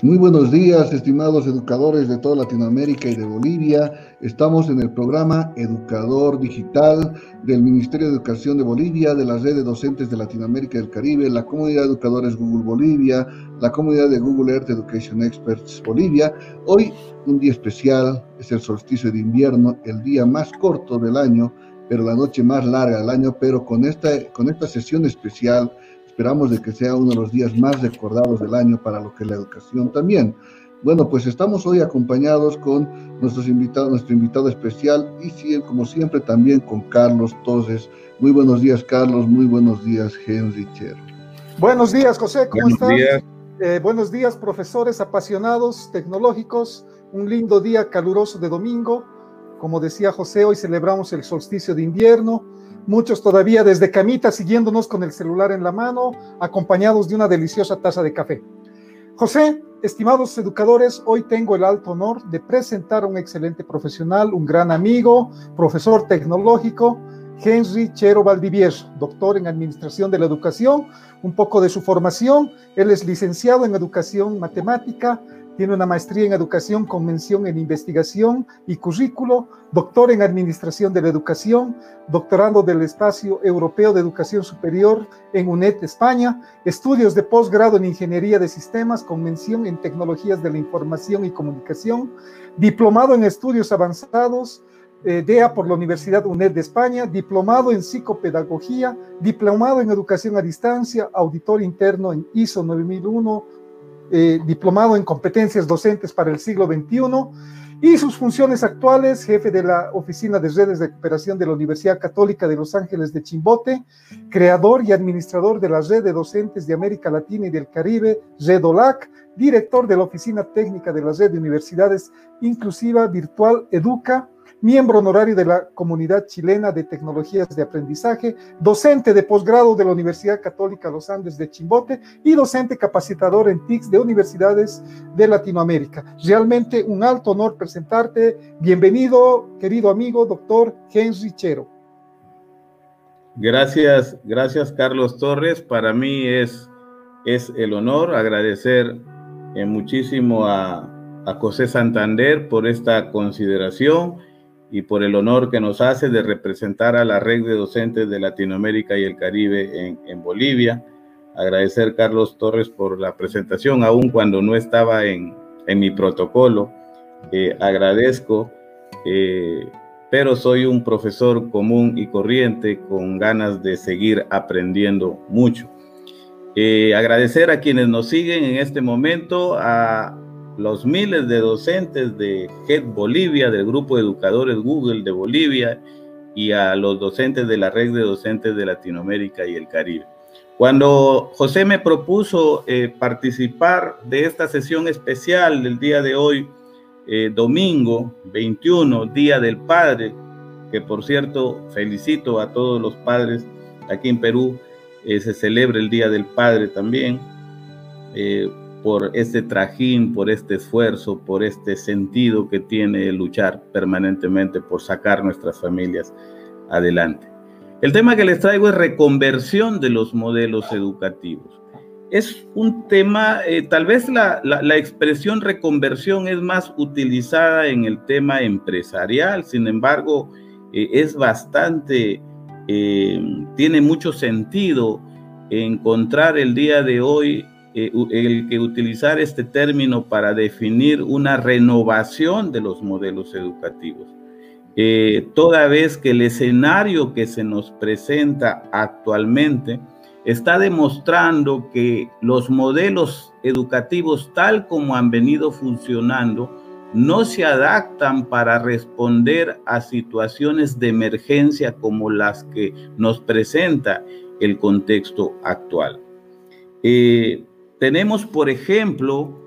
Muy buenos días, estimados educadores de toda Latinoamérica y de Bolivia. Estamos en el programa Educador Digital del Ministerio de Educación de Bolivia, de la Red de Docentes de Latinoamérica y del Caribe, la Comunidad de Educadores Google Bolivia, la Comunidad de Google Earth Education Experts Bolivia. Hoy, un día especial, es el solsticio de invierno, el día más corto del año, pero la noche más larga del año, pero con esta, con esta sesión especial Esperamos de que sea uno de los días más recordados del año para lo que es la educación también. Bueno, pues estamos hoy acompañados con nuestros invitados, nuestro invitado especial y como siempre también con Carlos Toses. Muy buenos días, Carlos. Muy buenos días, Henry Chero. Buenos días, José. ¿Cómo estás? Eh, buenos días, profesores apasionados, tecnológicos. Un lindo día caluroso de domingo. Como decía José, hoy celebramos el solsticio de invierno muchos todavía desde camita siguiéndonos con el celular en la mano, acompañados de una deliciosa taza de café. José, estimados educadores, hoy tengo el alto honor de presentar a un excelente profesional, un gran amigo, profesor tecnológico, Henry Chero Valdivieso, doctor en Administración de la Educación, un poco de su formación. Él es licenciado en Educación Matemática, tiene una maestría en educación con mención en investigación y currículo, doctor en administración de la educación, doctorando del Espacio Europeo de Educación Superior en UNED España, estudios de posgrado en ingeniería de sistemas con mención en tecnologías de la información y comunicación, diplomado en estudios avanzados, eh, DEA por la Universidad UNED de España, diplomado en psicopedagogía, diplomado en educación a distancia, auditor interno en ISO 9001 eh, diplomado en competencias docentes para el siglo XXI y sus funciones actuales, jefe de la Oficina de Redes de Cooperación de la Universidad Católica de Los Ángeles de Chimbote, creador y administrador de la Red de Docentes de América Latina y del Caribe, REDOLAC, director de la Oficina Técnica de la Red de Universidades Inclusiva Virtual Educa, miembro honorario de la Comunidad Chilena de Tecnologías de Aprendizaje, docente de posgrado de la Universidad Católica Los Andes de Chimbote y docente capacitador en TICS de universidades de Latinoamérica. Realmente un alto honor presentarte. Bienvenido, querido amigo, doctor Henry Chero. Gracias, gracias Carlos Torres. Para mí es, es el honor agradecer eh, muchísimo a, a José Santander por esta consideración y por el honor que nos hace de representar a la red de docentes de Latinoamérica y el Caribe en, Bolivia. Agradecer Carlos Torres por la presentación, aun cuando no estaba en, mi protocolo. Eh, agradezco, eh, pero soy un profesor común y corriente con ganas de seguir aprendiendo mucho. Eh, agradecer a quienes nos siguen en este momento, a los miles de docentes de GED Bolivia, del grupo de educadores Google de Bolivia y a los docentes de la red de docentes de Latinoamérica y el Caribe. Cuando José me propuso eh, participar de esta sesión especial del día de hoy, eh, domingo 21, Día del Padre, que por cierto felicito a todos los padres aquí en Perú, eh, se celebra el Día del Padre también por este trajín, por este esfuerzo, por este sentido que tiene luchar permanentemente por sacar nuestras familias adelante. El tema que les traigo es reconversión de los modelos educativos. Es un tema, eh, tal vez la, expresión reconversión es más utilizada en el tema empresarial, sin embargo, eh, es bastante, eh, tiene mucho sentido encontrar el día de hoy eh, el que utilizar este término para definir una renovación de los modelos educativos. Eh, toda vez que el escenario que se nos presenta actualmente está demostrando que los modelos educativos tal como han venido funcionando no se adaptan para responder a situaciones de emergencia como las que nos presenta el contexto actual. Eh, tenemos, por ejemplo,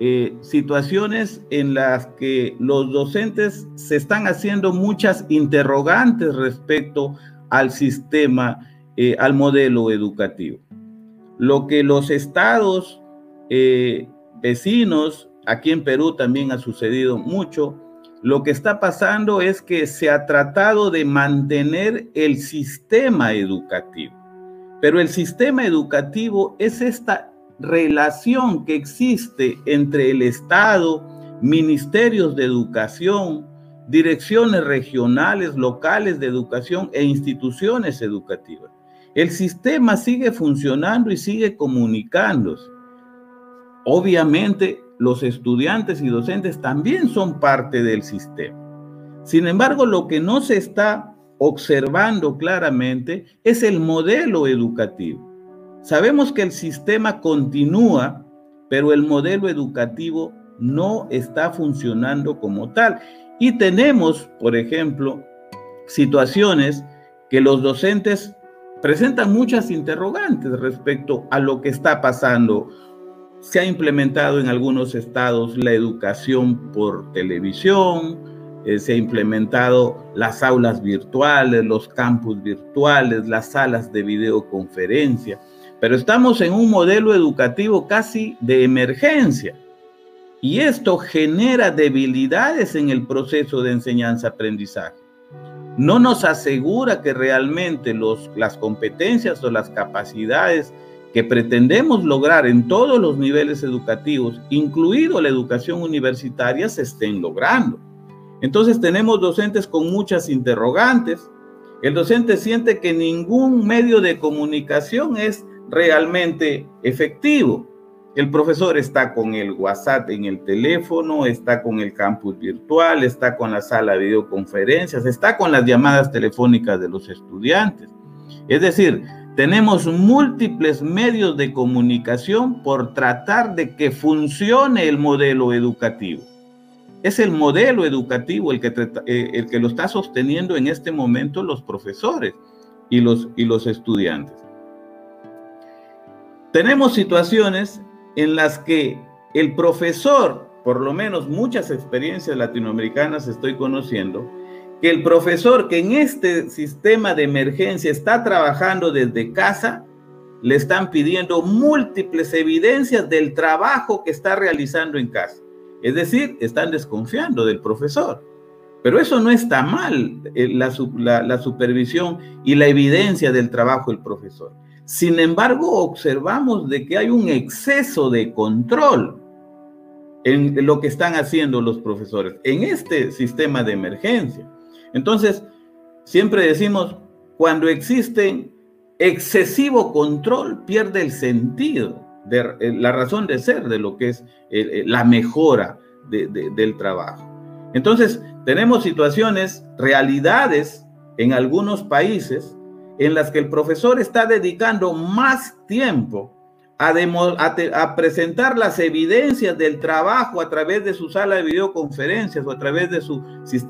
eh, situaciones en las que los docentes se están haciendo muchas interrogantes respecto al sistema, eh, al modelo educativo. Lo que los estados eh, vecinos, aquí en Perú también ha sucedido mucho, lo que está pasando es que se ha tratado de mantener el sistema educativo, pero el sistema educativo es esta relación que existe entre el Estado, ministerios de educación, direcciones regionales, locales de educación e instituciones educativas. El sistema sigue funcionando y sigue comunicándose. Obviamente, los estudiantes y docentes también son parte del sistema. Sin embargo, lo que no se está observando claramente es el modelo educativo. Sabemos que el sistema continúa, pero el modelo educativo no está funcionando como tal. Y tenemos, por ejemplo, situaciones que los docentes presentan muchas interrogantes respecto a lo que está pasando. Se ha implementado en algunos estados la educación por televisión, eh, se ha implementado las aulas virtuales, los campus virtuales, las salas de videoconferencia, pero estamos en un modelo educativo casi de emergencia y esto genera debilidades en el proceso de enseñanza-aprendizaje. No nos asegura que realmente las competencias o las capacidades que pretendemos lograr en todos los niveles educativos, incluido la educación universitaria, se estén logrando. Entonces tenemos docentes con muchas interrogantes. El docente siente que ningún medio de comunicación es realmente efectivo. El profesor está con el WhatsApp en el teléfono, está con el campus virtual, está con la sala de videoconferencias, está con las llamadas telefónicas de los estudiantes. Es decir, tenemos múltiples medios de comunicación por tratar de que funcione el modelo educativo. Es el modelo educativo el que, eh, el que lo está sosteniendo en este momento los profesores y los, y los estudiantes. Tenemos situaciones en las que el profesor, por lo menos muchas experiencias latinoamericanas estoy conociendo, que el profesor que en este sistema de emergencia está trabajando desde casa, le están pidiendo múltiples evidencias del trabajo que está realizando en casa. Es decir, están desconfiando del profesor. Pero eso no está mal, eh, la, la supervisión y la evidencia del trabajo del profesor. Sin embargo, observamos de que hay un exceso de control en lo que están haciendo los profesores en este sistema de emergencia. Entonces, siempre decimos, cuando existe excesivo control, pierde el sentido, de, eh, la razón de ser de lo que es eh, eh, la mejora del trabajo. Entonces, tenemos situaciones, realidades en algunos países en las que el profesor está dedicando más tiempo a, a, presentar las evidencias del trabajo a través de su sala de videoconferencias o a través de, su,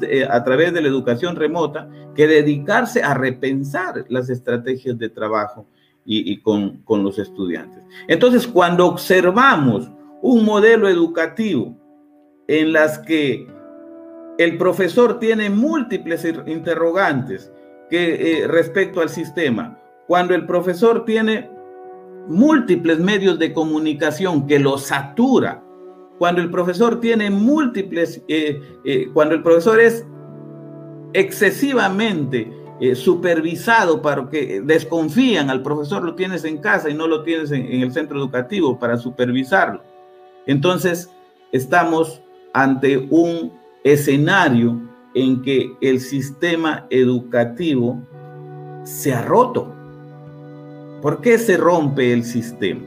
eh, a través de la educación remota, que dedicarse a repensar las estrategias de trabajo y, y con, con los estudiantes. Entonces, cuando observamos un modelo educativo en las que el profesor tiene múltiples interrogantes que eh, respecto al sistema. Cuando el profesor tiene múltiples medios de comunicación que lo satura, cuando el profesor tiene múltiples, eh, eh, cuando el profesor es excesivamente supervisado para que desconfían al profesor, lo tienes en casa y no lo tienes en el centro educativo para supervisarlo. Entonces, estamos ante un escenario en que el sistema educativo se ha roto. ¿Por qué se rompe el sistema?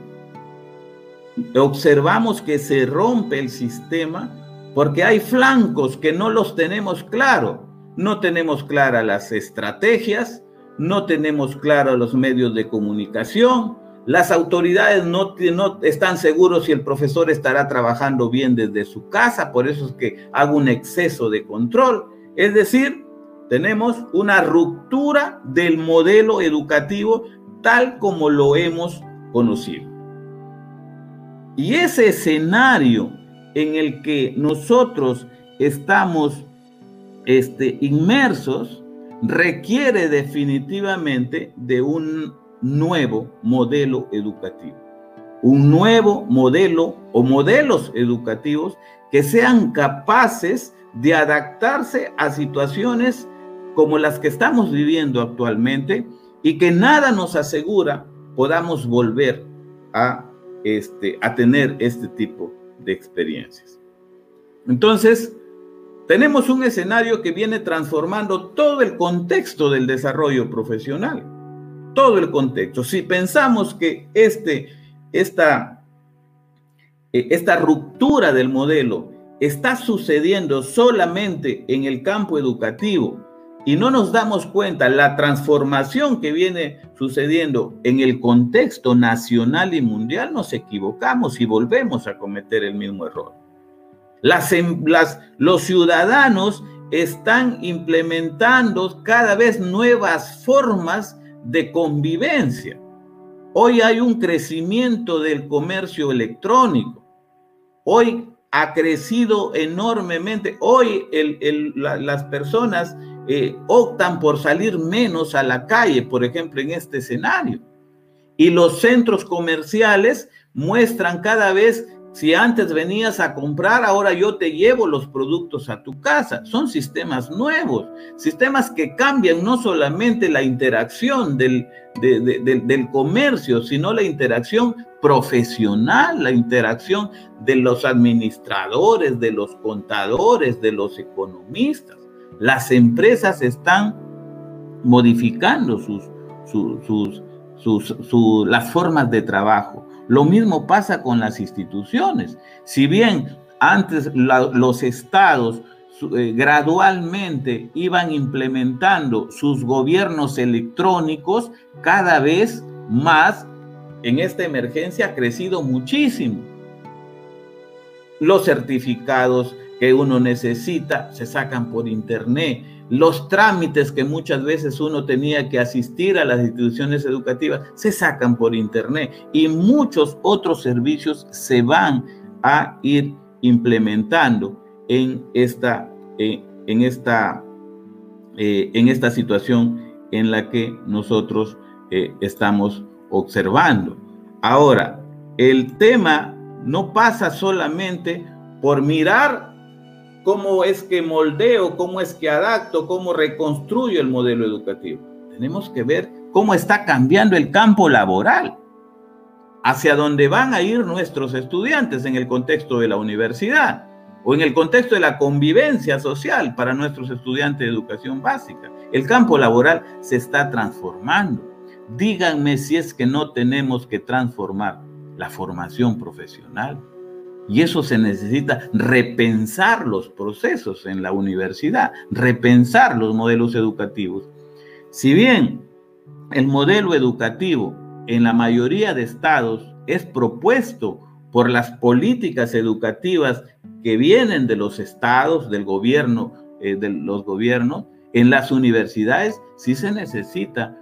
Observamos que se rompe el sistema porque hay flancos que no los tenemos claro. No tenemos claras las estrategias, no tenemos claros los medios de comunicación, las autoridades no, no, están seguros si el profesor estará trabajando bien desde su casa, por eso es que hago un exceso de control. Es decir, tenemos una ruptura del modelo educativo tal como lo hemos conocido. Y ese escenario en el que nosotros estamos este, inmersos requiere definitivamente de un nuevo modelo educativo. Un nuevo modelo o modelos educativos que sean capaces de adaptarse a situaciones como las que estamos viviendo actualmente y que nada nos asegura podamos volver a este, a tener este tipo de experiencias. Entonces, tenemos un escenario que viene transformando todo el contexto del desarrollo profesional, todo el contexto. Si pensamos que este, esta, eh, esta ruptura del modelo está sucediendo solamente en el campo educativo y no nos damos cuenta la transformación que viene sucediendo en el contexto nacional y mundial, nos equivocamos y volvemos a cometer el mismo error. Em, los ciudadanos están implementando cada vez nuevas formas de convivencia. Hoy hay un crecimiento del comercio electrónico. Hoy ha crecido enormemente. Hoy las personas eh, optan por salir menos a la calle, por ejemplo, en este escenario. Y los centros comerciales muestran cada vez si antes venías a comprar, ahora yo te llevo los productos a tu casa. Son sistemas nuevos, sistemas que cambian no solamente la interacción del, del comercio, sino la interacción profesional, la interacción de los administradores, de los contadores, de los economistas. Las empresas están modificando sus, sus, sus, las formas de trabajo lo mismo pasa con las instituciones. Si bien antes los estados eh, gradualmente iban implementando sus gobiernos electrónicos, cada vez más en esta emergencia ha crecido muchísimo. Los certificados que uno necesita se sacan por internet los trámites que muchas veces uno tenía que asistir a las instituciones educativas se sacan por internet y muchos otros servicios se van a ir implementando en esta, eh, en esta, eh, en esta situación en la que nosotros eh, estamos observando. Ahora, el tema no pasa solamente por mirar cómo es que moldeo, cómo es que adapto, cómo reconstruyo el modelo educativo. Tenemos que ver cómo está cambiando el campo laboral, hacia dónde van a ir nuestros estudiantes en el contexto de la universidad o en el contexto de la convivencia social para nuestros estudiantes de educación básica. El campo laboral se está transformando. Díganme si es que no tenemos que transformar la formación profesional, y eso se necesita repensar los procesos en la universidad, repensar los modelos educativos. Si bien el modelo educativo en la mayoría de estados es propuesto por las políticas educativas que vienen de los estados, del gobierno, eh, de los gobiernos, en las universidades sí se necesita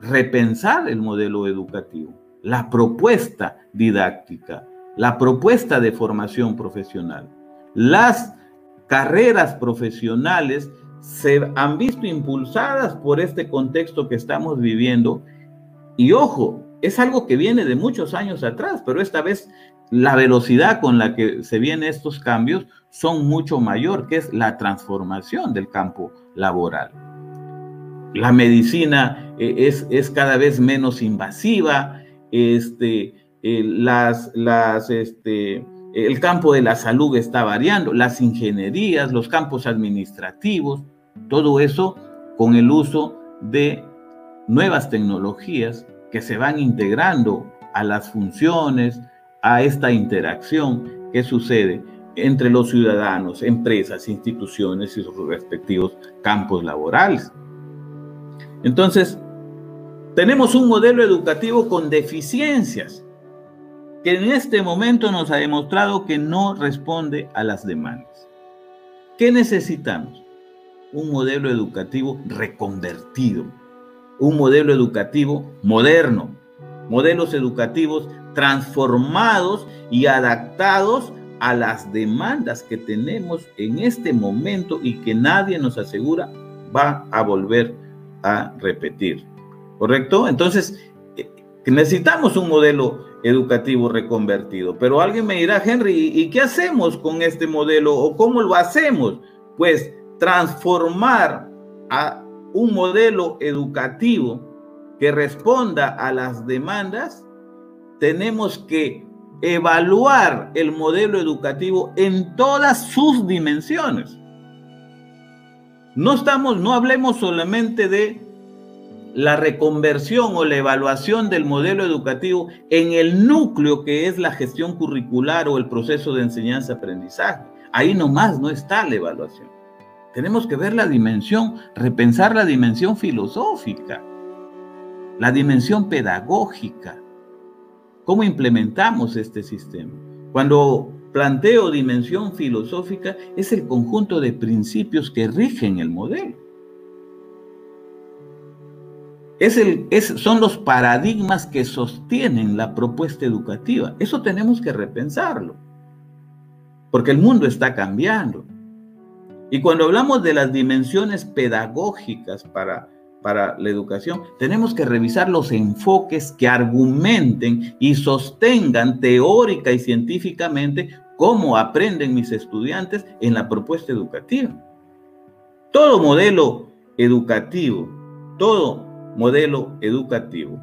repensar el modelo educativo, la propuesta didáctica, la propuesta de formación profesional. Las carreras profesionales se han visto impulsadas por este contexto que estamos viviendo y ojo, es algo que viene de muchos años atrás, pero esta vez la velocidad con la que se vienen estos cambios son mucho mayor, que es la transformación del campo laboral. La medicina eh, es, es cada vez menos invasiva, este, eh, las, las, este, el campo de la salud está variando, las ingenierías, los campos administrativos, todo eso con el uso de nuevas tecnologías que se van integrando a las funciones, a esta interacción que sucede entre los ciudadanos, empresas, instituciones y sus respectivos campos laborales. Entonces, tenemos un modelo educativo con deficiencias que en este momento nos ha demostrado que no responde a las demandas. ¿Qué necesitamos? Un modelo educativo reconvertido, un modelo educativo moderno, modelos educativos transformados y adaptados a las demandas que tenemos en este momento y que nadie nos asegura va a volver a repetir. ¿Correcto? Entonces, eh, necesitamos un modelo educativo reconvertido. Pero alguien me dirá, Henry, ¿y qué hacemos con este modelo o cómo lo hacemos? Pues transformar a un modelo educativo que responda a las demandas tenemos que evaluar el modelo educativo en todas sus dimensiones. No estamos, no hablemos solamente de la reconversión o la evaluación del modelo educativo en el núcleo que es la gestión curricular o el proceso de enseñanza-aprendizaje. Ahí nomás no está la evaluación. Tenemos que ver la dimensión, repensar la dimensión filosófica, la dimensión pedagógica, cómo implementamos este sistema. Cuando planteo dimensión filosófica, es el conjunto de principios que rigen el modelo. Son los paradigmas que sostienen la propuesta educativa. Eso tenemos que repensarlo, porque el mundo está cambiando. Y cuando hablamos de las dimensiones pedagógicas para para la educación, tenemos que revisar los enfoques que argumenten y sostengan teórica y científicamente cómo aprenden mis estudiantes en la propuesta educativa. Todo modelo educativo, todo modelo educativo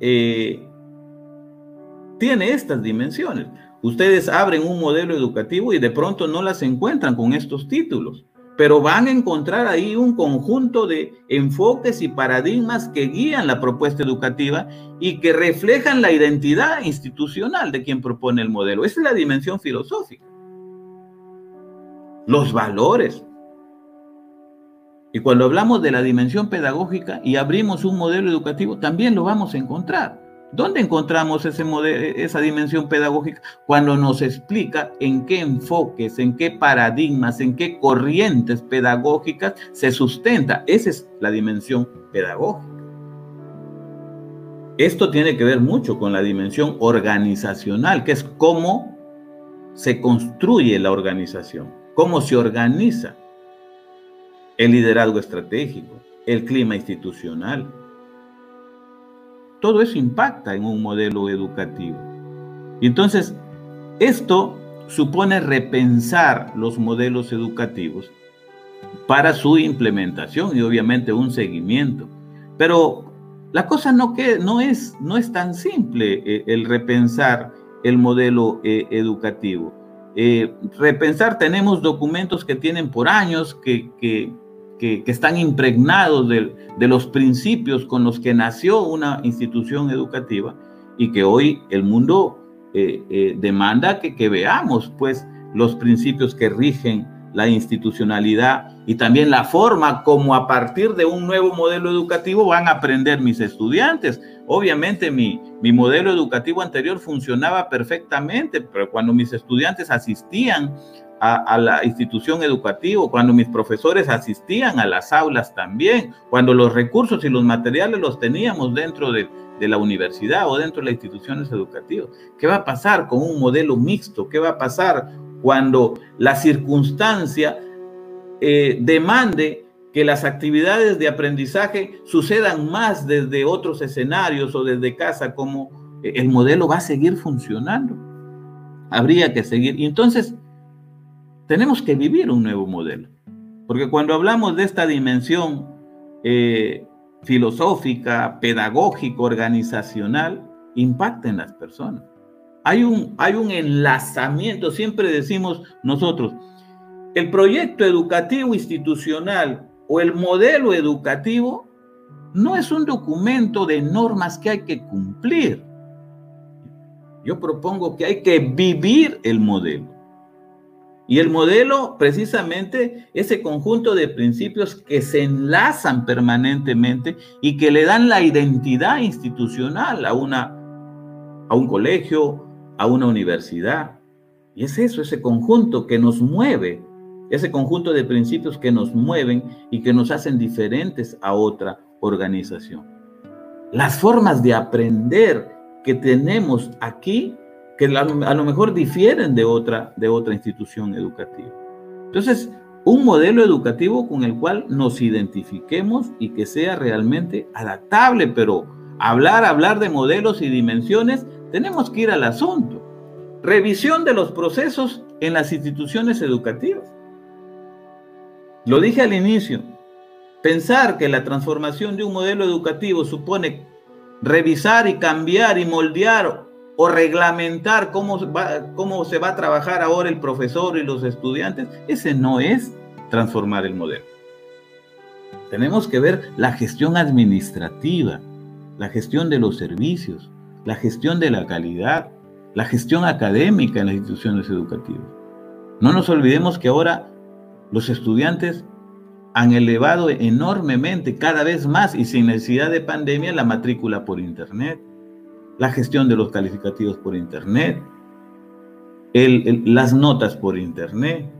eh, tiene estas dimensiones. Ustedes abren un modelo educativo y de pronto no las encuentran con estos títulos pero van a encontrar ahí un conjunto de enfoques y paradigmas que guían la propuesta educativa y que reflejan la identidad institucional de quien propone el modelo. Esa es la dimensión filosófica. Los valores. Y cuando hablamos de la dimensión pedagógica y abrimos un modelo educativo, también lo vamos a encontrar. ¿Dónde encontramos esa dimensión pedagógica? Cuando nos explica en qué enfoques, en qué paradigmas, en qué corrientes pedagógicas se sustenta. Esa es la dimensión pedagógica. Esto tiene que ver mucho con la dimensión organizacional, que es cómo se construye la organización, cómo se organiza el liderazgo estratégico, el clima institucional, todo eso impacta en un modelo educativo. Y entonces, esto supone repensar los modelos educativos para su implementación y obviamente un seguimiento. Pero la cosa no, no, es, no es tan simple eh, el repensar el modelo eh, educativo. Eh, repensar, tenemos documentos que tienen por años, que, que, que, están impregnados de, los principios con los que nació una institución educativa y que hoy el mundo eh, eh, demanda que, que veamos pues los principios que rigen la institucionalidad y también la forma como a partir de un nuevo modelo educativo van a aprender mis estudiantes. Obviamente mi, mi modelo educativo anterior funcionaba perfectamente, pero cuando mis estudiantes asistían a, la institución educativa, cuando mis profesores asistían a las aulas también, cuando los recursos y los materiales los teníamos dentro de, la universidad o dentro de las instituciones educativas. ¿Qué va a pasar con un modelo mixto? ¿Qué va a pasar cuando la circunstancia eh, demande que las actividades de aprendizaje sucedan más desde otros escenarios o desde casa, como el modelo va a seguir funcionando. Habría que seguir. Y entonces, tenemos que vivir un nuevo modelo. Porque cuando hablamos de esta dimensión eh, filosófica, pedagógica, organizacional, impacta en las personas. Hay un, hay un enlazamiento, siempre decimos nosotros, el proyecto educativo institucional o el modelo educativo no es un documento de normas que hay que cumplir. Yo propongo que hay que vivir el modelo. Y el modelo, precisamente, ese conjunto de principios que se enlazan permanentemente y que le dan la identidad institucional a, una, a un colegio, a una universidad. Y es eso, ese conjunto que nos mueve, ese conjunto de principios que nos mueven y que nos hacen diferentes a otra organización. Las formas de aprender que tenemos aquí que a lo mejor difieren de otra, de otra institución educativa. Entonces, un modelo educativo con el cual nos identifiquemos y que sea realmente adaptable, pero hablar, hablar de modelos y dimensiones, tenemos que ir al asunto. Revisión de los procesos en las instituciones educativas. Lo dije al inicio, pensar que la transformación de un modelo educativo supone revisar y cambiar y moldear o reglamentar cómo, cómo se va a trabajar ahora el profesor y los estudiantes, ese no es transformar el modelo. Tenemos que ver la gestión administrativa, la gestión de los servicios, la gestión de la calidad, la gestión académica en las instituciones educativas. No nos olvidemos que ahora los estudiantes han elevado enormemente, cada vez más y sin necesidad de pandemia, la matrícula por Internet, la gestión de los calificativos por Internet, las notas por Internet,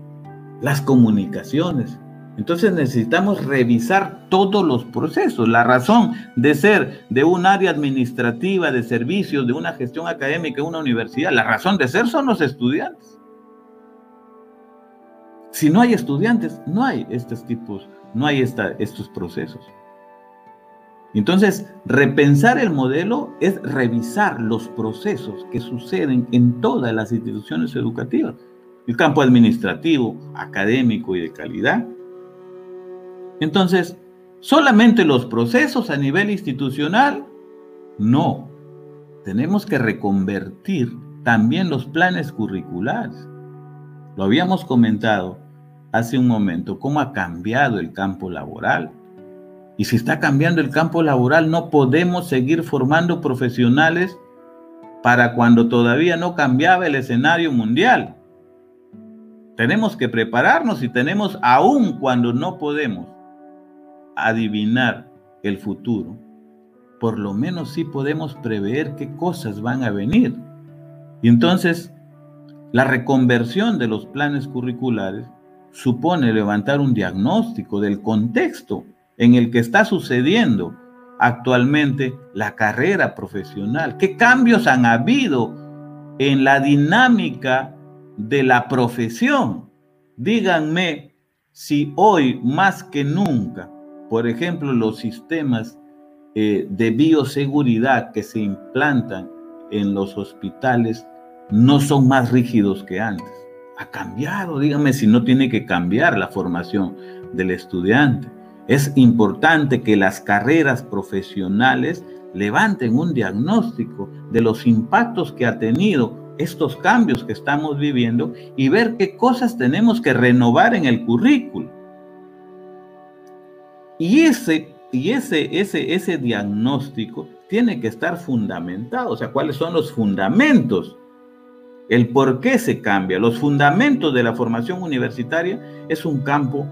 las comunicaciones. Entonces necesitamos revisar todos los procesos. La razón de ser de un área administrativa, de servicios, de una gestión académica, una universidad, la razón de ser son los estudiantes. Si no hay estudiantes, no hay estos tipos, no hay estos procesos. Entonces, repensar el modelo es revisar los procesos que suceden en todas las instituciones educativas. El campo administrativo, académico y de calidad. Entonces, ¿solamente los procesos a nivel institucional? No. Tenemos que reconvertir también los planes curriculares. Lo habíamos comentado hace un momento, cómo ha cambiado el campo laboral. Y si está cambiando el campo laboral, no podemos seguir formando profesionales para cuando todavía no cambiaba el escenario mundial. Tenemos que prepararnos y tenemos, aún cuando no podemos adivinar el futuro, por lo menos sí podemos prever qué cosas van a venir. Y entonces, la reconversión de los planes curriculares supone levantar un diagnóstico del contexto en el que está sucediendo actualmente la carrera profesional. ¿Qué cambios han habido en la dinámica de la profesión? Díganme si hoy más que nunca, por ejemplo, los sistemas eh, de bioseguridad que se implantan en los hospitales no son más rígidos que antes ha cambiado. Dígame si no tiene que cambiar la formación del estudiante. Es importante que las carreras profesionales levanten un diagnóstico de los impactos que ha tenido estos cambios que estamos viviendo y ver qué cosas tenemos que renovar en el currículo. Y ese, y ese, ese, ese diagnóstico tiene que estar fundamentado, o sea, cuáles son los fundamentos el por qué se cambia, los fundamentos de la formación universitaria es un campo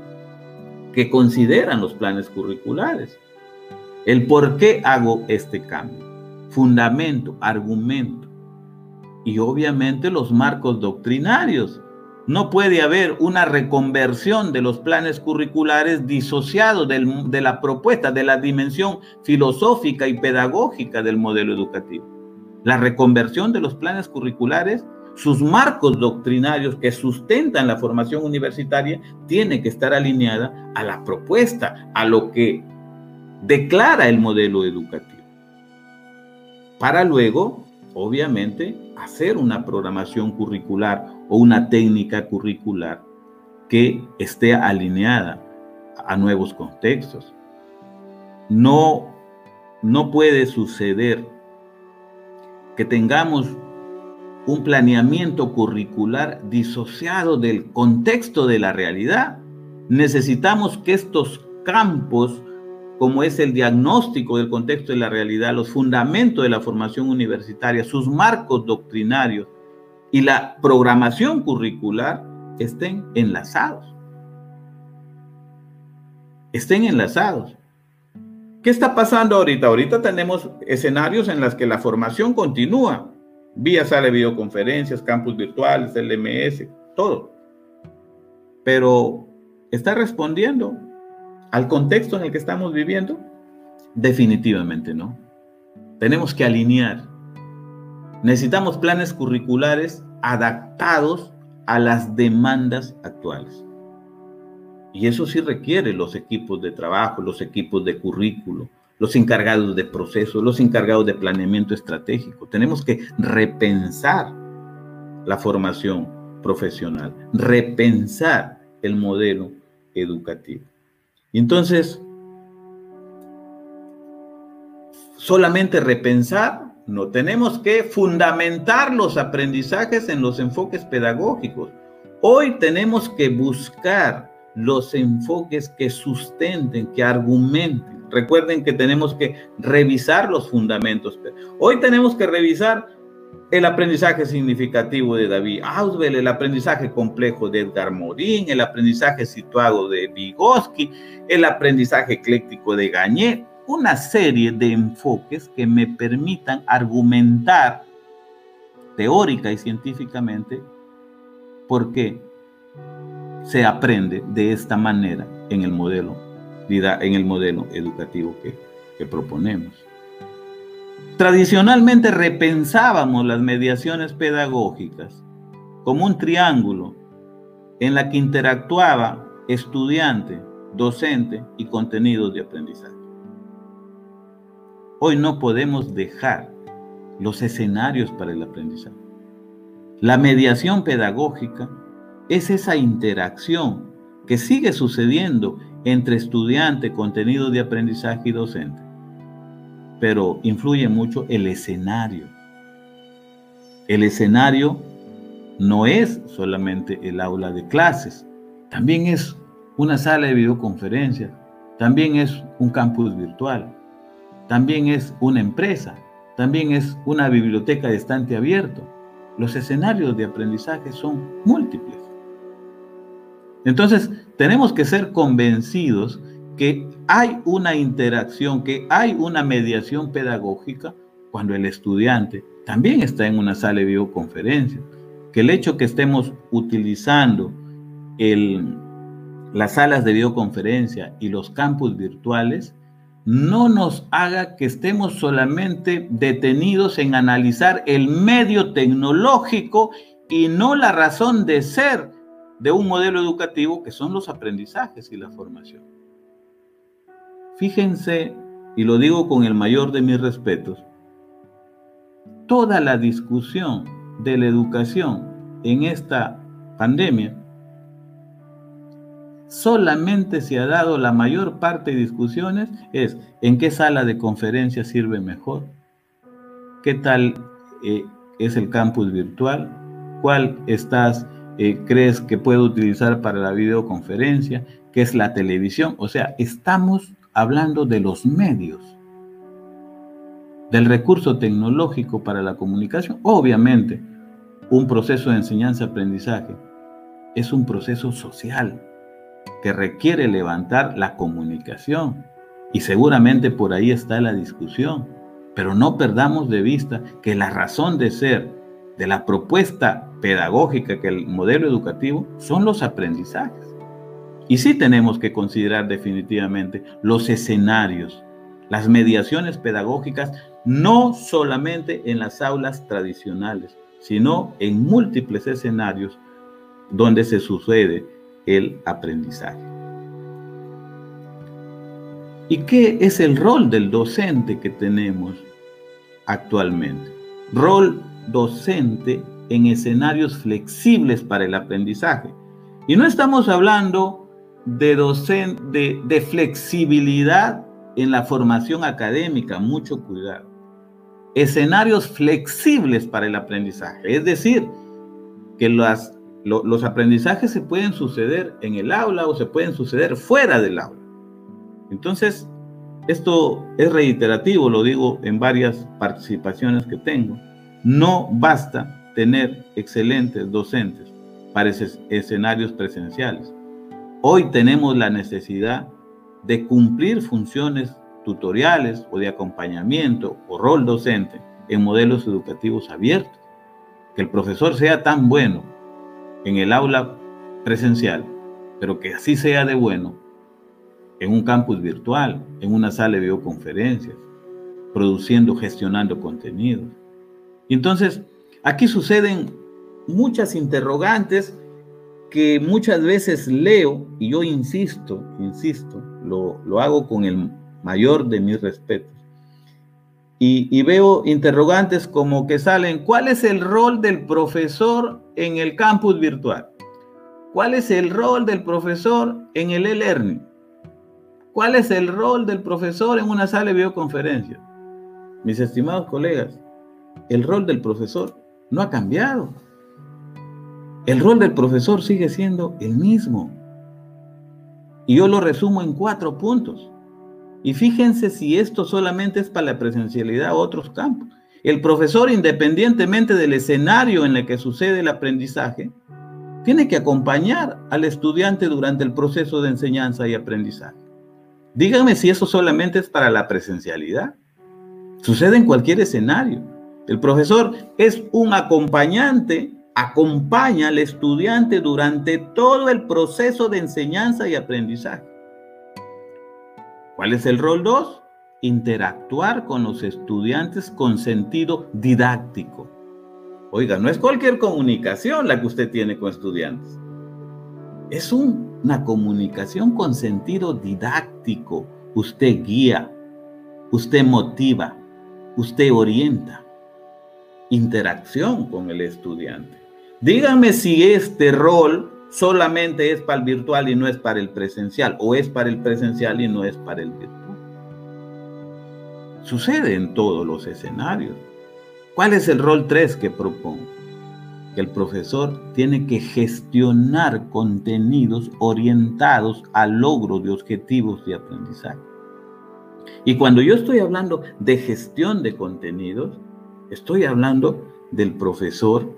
que consideran los planes curriculares. El por qué hago este cambio. Fundamento, argumento. Y obviamente los marcos doctrinarios. No puede haber una reconversión de los planes curriculares disociados de la propuesta, de la dimensión filosófica y pedagógica del modelo educativo. La reconversión de los planes curriculares sus marcos doctrinarios que sustentan la formación universitaria tiene que estar alineada a la propuesta, a lo que declara el modelo educativo. Para luego, obviamente, hacer una programación curricular o una técnica curricular que esté alineada a nuevos contextos. No, no puede suceder que tengamos un planeamiento curricular disociado del contexto de la realidad. Necesitamos que estos campos, como es el diagnóstico del contexto de la realidad, los fundamentos de la formación universitaria, sus marcos doctrinarios y la programación curricular estén enlazados. Estén enlazados. ¿Qué está pasando ahorita? Ahorita tenemos escenarios en los que la formación continúa, Vía sale videoconferencias, campus virtuales, LMS, todo. Pero ¿está respondiendo al contexto en el que estamos viviendo? Definitivamente no. Tenemos que alinear. Necesitamos planes curriculares adaptados a las demandas actuales. Y eso sí requiere los equipos de trabajo, los equipos de currículo, los encargados de procesos, los encargados de planeamiento estratégico. Tenemos que repensar la formación profesional, repensar el modelo educativo. Y entonces, solamente repensar, no tenemos que fundamentar los aprendizajes en los enfoques pedagógicos. Hoy tenemos que buscar los enfoques que sustenten, que argumenten. Recuerden que tenemos que revisar los fundamentos. Hoy tenemos que revisar el aprendizaje significativo de David Auswell, el aprendizaje complejo de Edgar Morin, el aprendizaje situado de Vygotsky, el aprendizaje ecléctico de Gagné, una serie de enfoques que me permitan argumentar teórica y científicamente por qué se aprende de esta manera en el modelo, en el modelo educativo que, proponemos. Tradicionalmente repensábamos las mediaciones pedagógicas como un triángulo en la que interactuaba estudiante, docente y contenidos de aprendizaje. Hoy no podemos dejar los escenarios para el aprendizaje. La mediación pedagógica es esa interacción que sigue sucediendo entre estudiante, contenido de aprendizaje y docente pero influye mucho el escenario. El escenario no es solamente el aula de clases, también es una sala de videoconferencia, también es un campus virtual, también es una empresa, también es una biblioteca de estante abierto. Los escenarios de aprendizaje son múltiples. Entonces, tenemos que ser convencidos que hay una interacción, que hay una mediación pedagógica cuando el estudiante también está en una sala de videoconferencia, que el hecho que estemos utilizando las salas de videoconferencia y los campus virtuales no nos haga que estemos solamente detenidos en analizar el medio tecnológico y no la razón de ser de un modelo educativo que son los aprendizajes y la formación. Fíjense, y lo digo con el mayor de mis respetos, toda la discusión de la educación en esta pandemia, solamente se ha dado la mayor parte de discusiones es en qué sala de conferencia sirve mejor, qué tal eh, es el campus virtual, cuál estás, eh, crees que puedo utilizar para la videoconferencia, qué es la televisión. O sea, estamos hablando de los medios, del recurso tecnológico para la comunicación. Obviamente, un proceso de enseñanza-aprendizaje es un proceso social que requiere levantar la comunicación y seguramente por ahí está la discusión. Pero no perdamos de vista que la razón de ser de la propuesta pedagógica que el modelo educativo son los aprendizajes. Y sí tenemos que considerar definitivamente los escenarios, las mediaciones pedagógicas, no solamente en las aulas tradicionales, sino en múltiples escenarios donde se sucede el aprendizaje. ¿Y qué es el rol del docente que tenemos actualmente? Rol docente en escenarios flexibles para el aprendizaje. Y no estamos hablando de, de flexibilidad en la formación académica, mucho cuidado. Escenarios flexibles para el aprendizaje, es decir, que las, los aprendizajes se pueden suceder en el aula o se pueden suceder fuera del aula. Entonces, esto es reiterativo, lo digo en varias participaciones que tengo. No basta tener excelentes docentes para esos escenarios presenciales. Hoy tenemos la necesidad de cumplir funciones tutoriales o de acompañamiento o rol docente en modelos educativos abiertos. Que el profesor sea tan bueno en el aula presencial, pero que así sea de bueno en un campus virtual, en una sala de videoconferencias, produciendo, gestionando contenidos. entonces, aquí suceden muchas interrogantes que muchas veces leo, y yo insisto, insisto, lo, lo hago con el mayor de mis respetos, y, y, veo interrogantes como que salen, ¿cuál es el rol del profesor en el campus virtual? ¿Cuál es el rol del profesor en el e-learning? ¿Cuál es el rol del profesor en una sala de videoconferencia? mis estimados colegas, el rol del profesor no ha cambiado. El rol del profesor sigue siendo el mismo. Y yo lo resumo en cuatro puntos. Y fíjense si esto solamente es para la presencialidad o otros campos. El profesor, independientemente del escenario en el que sucede el aprendizaje, tiene que acompañar al estudiante durante el proceso de enseñanza y aprendizaje. Díganme si eso solamente es para la presencialidad. Sucede en cualquier escenario. El profesor es un acompañante, acompaña al estudiante durante todo el proceso de enseñanza y aprendizaje. ¿Cuál es el rol 2? Interactuar con los estudiantes con sentido didáctico. Oiga, no es cualquier comunicación la que usted tiene con estudiantes. Es una comunicación con sentido didáctico. Usted guía, usted motiva, usted orienta. Interacción con el estudiante. Dígame si este rol solamente es para el virtual y no es para el presencial, o es para el presencial y no es para el virtual. Sucede en todos los escenarios. ¿Cuál es el rol 3 que propongo? Que el profesor tiene que gestionar contenidos orientados al logro de objetivos de aprendizaje. Y cuando yo estoy hablando de gestión de contenidos, estoy hablando del profesor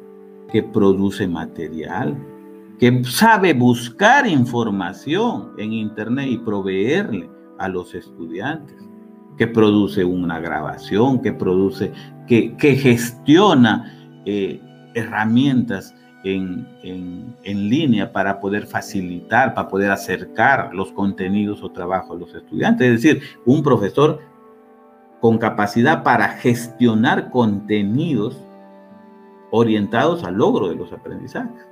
que produce material, que sabe buscar información en Internet y proveerle a los estudiantes, que produce una grabación, que produce, que, gestiona eh, herramientas en, en, línea para poder facilitar, para poder acercar los contenidos o trabajos a los estudiantes. Es decir, un profesor con capacidad para gestionar contenidos orientados al logro de los aprendizajes.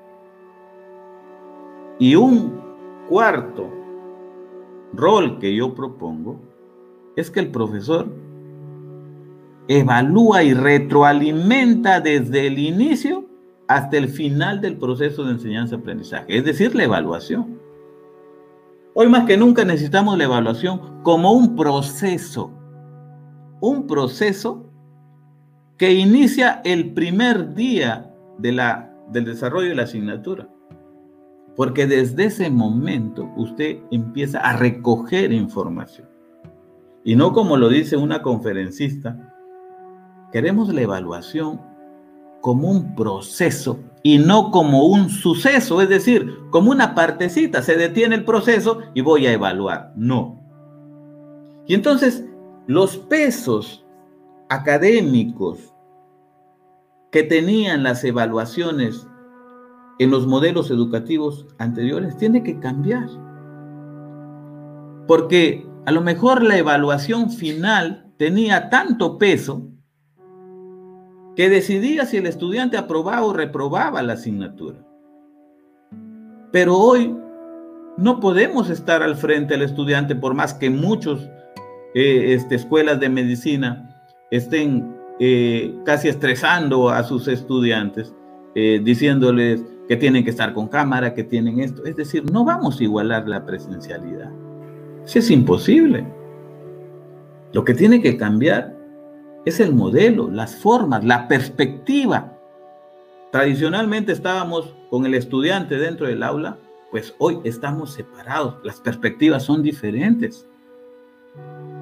Y un cuarto rol que yo propongo es que el profesor evalúa y retroalimenta desde el inicio hasta el final del proceso de enseñanza-aprendizaje, es decir, la evaluación. Hoy más que nunca necesitamos la evaluación como un proceso, un proceso que inicia el primer día de la, del desarrollo de la asignatura. Porque desde ese momento usted empieza a recoger información. Y no como lo dice una conferencista, queremos la evaluación como un proceso y no como un suceso, es decir, como una partecita, se detiene el proceso y voy a evaluar. No. Y entonces los pesos académicos que tenían las evaluaciones en los modelos educativos anteriores tiene que cambiar. Porque a lo mejor la evaluación final tenía tanto peso que decidía si el estudiante aprobaba o reprobaba la asignatura. Pero hoy no podemos estar al frente del estudiante por más que muchos eh, este, escuelas de medicina estén eh, casi estresando a sus estudiantes, eh, diciéndoles que tienen que estar con cámara, que tienen esto. Es decir, no vamos a igualar la presencialidad. Eso es imposible. Lo que tiene que cambiar es el modelo, las formas, la perspectiva. Tradicionalmente estábamos con el estudiante dentro del aula, pues hoy estamos separados, las perspectivas son diferentes.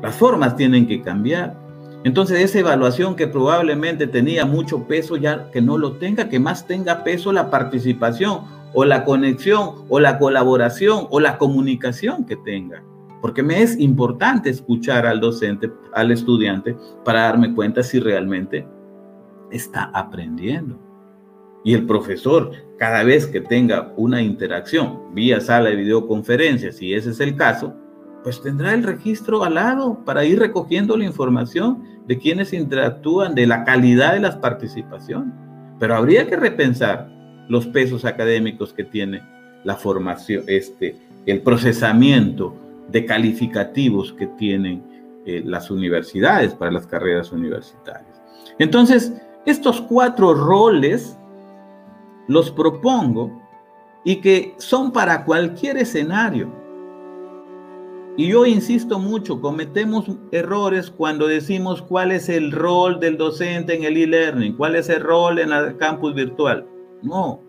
Las formas tienen que cambiar. Entonces esa evaluación que probablemente tenía mucho peso, ya que no lo tenga, que más tenga peso la participación o la conexión o la colaboración o la comunicación que tenga porque me es importante escuchar al docente, al estudiante, para darme cuenta si realmente está aprendiendo. Y el profesor, cada vez que tenga una interacción vía sala de videoconferencia, si ese es el caso, pues tendrá el registro al lado para ir recogiendo la información de quienes interactúan, de la calidad de las participaciones. Pero habría que repensar los pesos académicos que tiene la formación, este, el procesamiento de calificativos que tienen eh, las universidades para las carreras universitarias. Entonces, estos cuatro roles los propongo y que son para cualquier escenario. Y yo insisto mucho, cometemos errores cuando decimos cuál es el rol del docente en el e-learning, cuál es el rol en el campus virtual. No,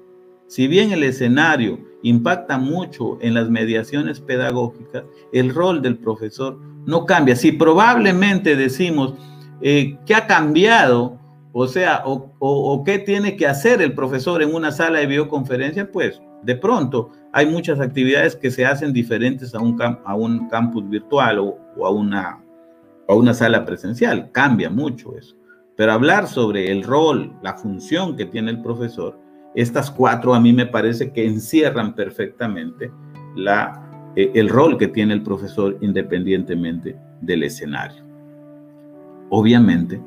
si bien el escenario impacta mucho en las mediaciones pedagógicas, el rol del profesor no cambia. Si probablemente decimos eh, qué ha cambiado, o sea, o, qué tiene que hacer el profesor en una sala de videoconferencia, pues de pronto hay muchas actividades que se hacen diferentes a un, a un campus virtual o, a, una, a una sala presencial. Cambia mucho eso. Pero hablar sobre el rol, la función que tiene el profesor, estas cuatro a mí me parece que encierran perfectamente la, eh, el rol que tiene el profesor independientemente del escenario. Obviamente,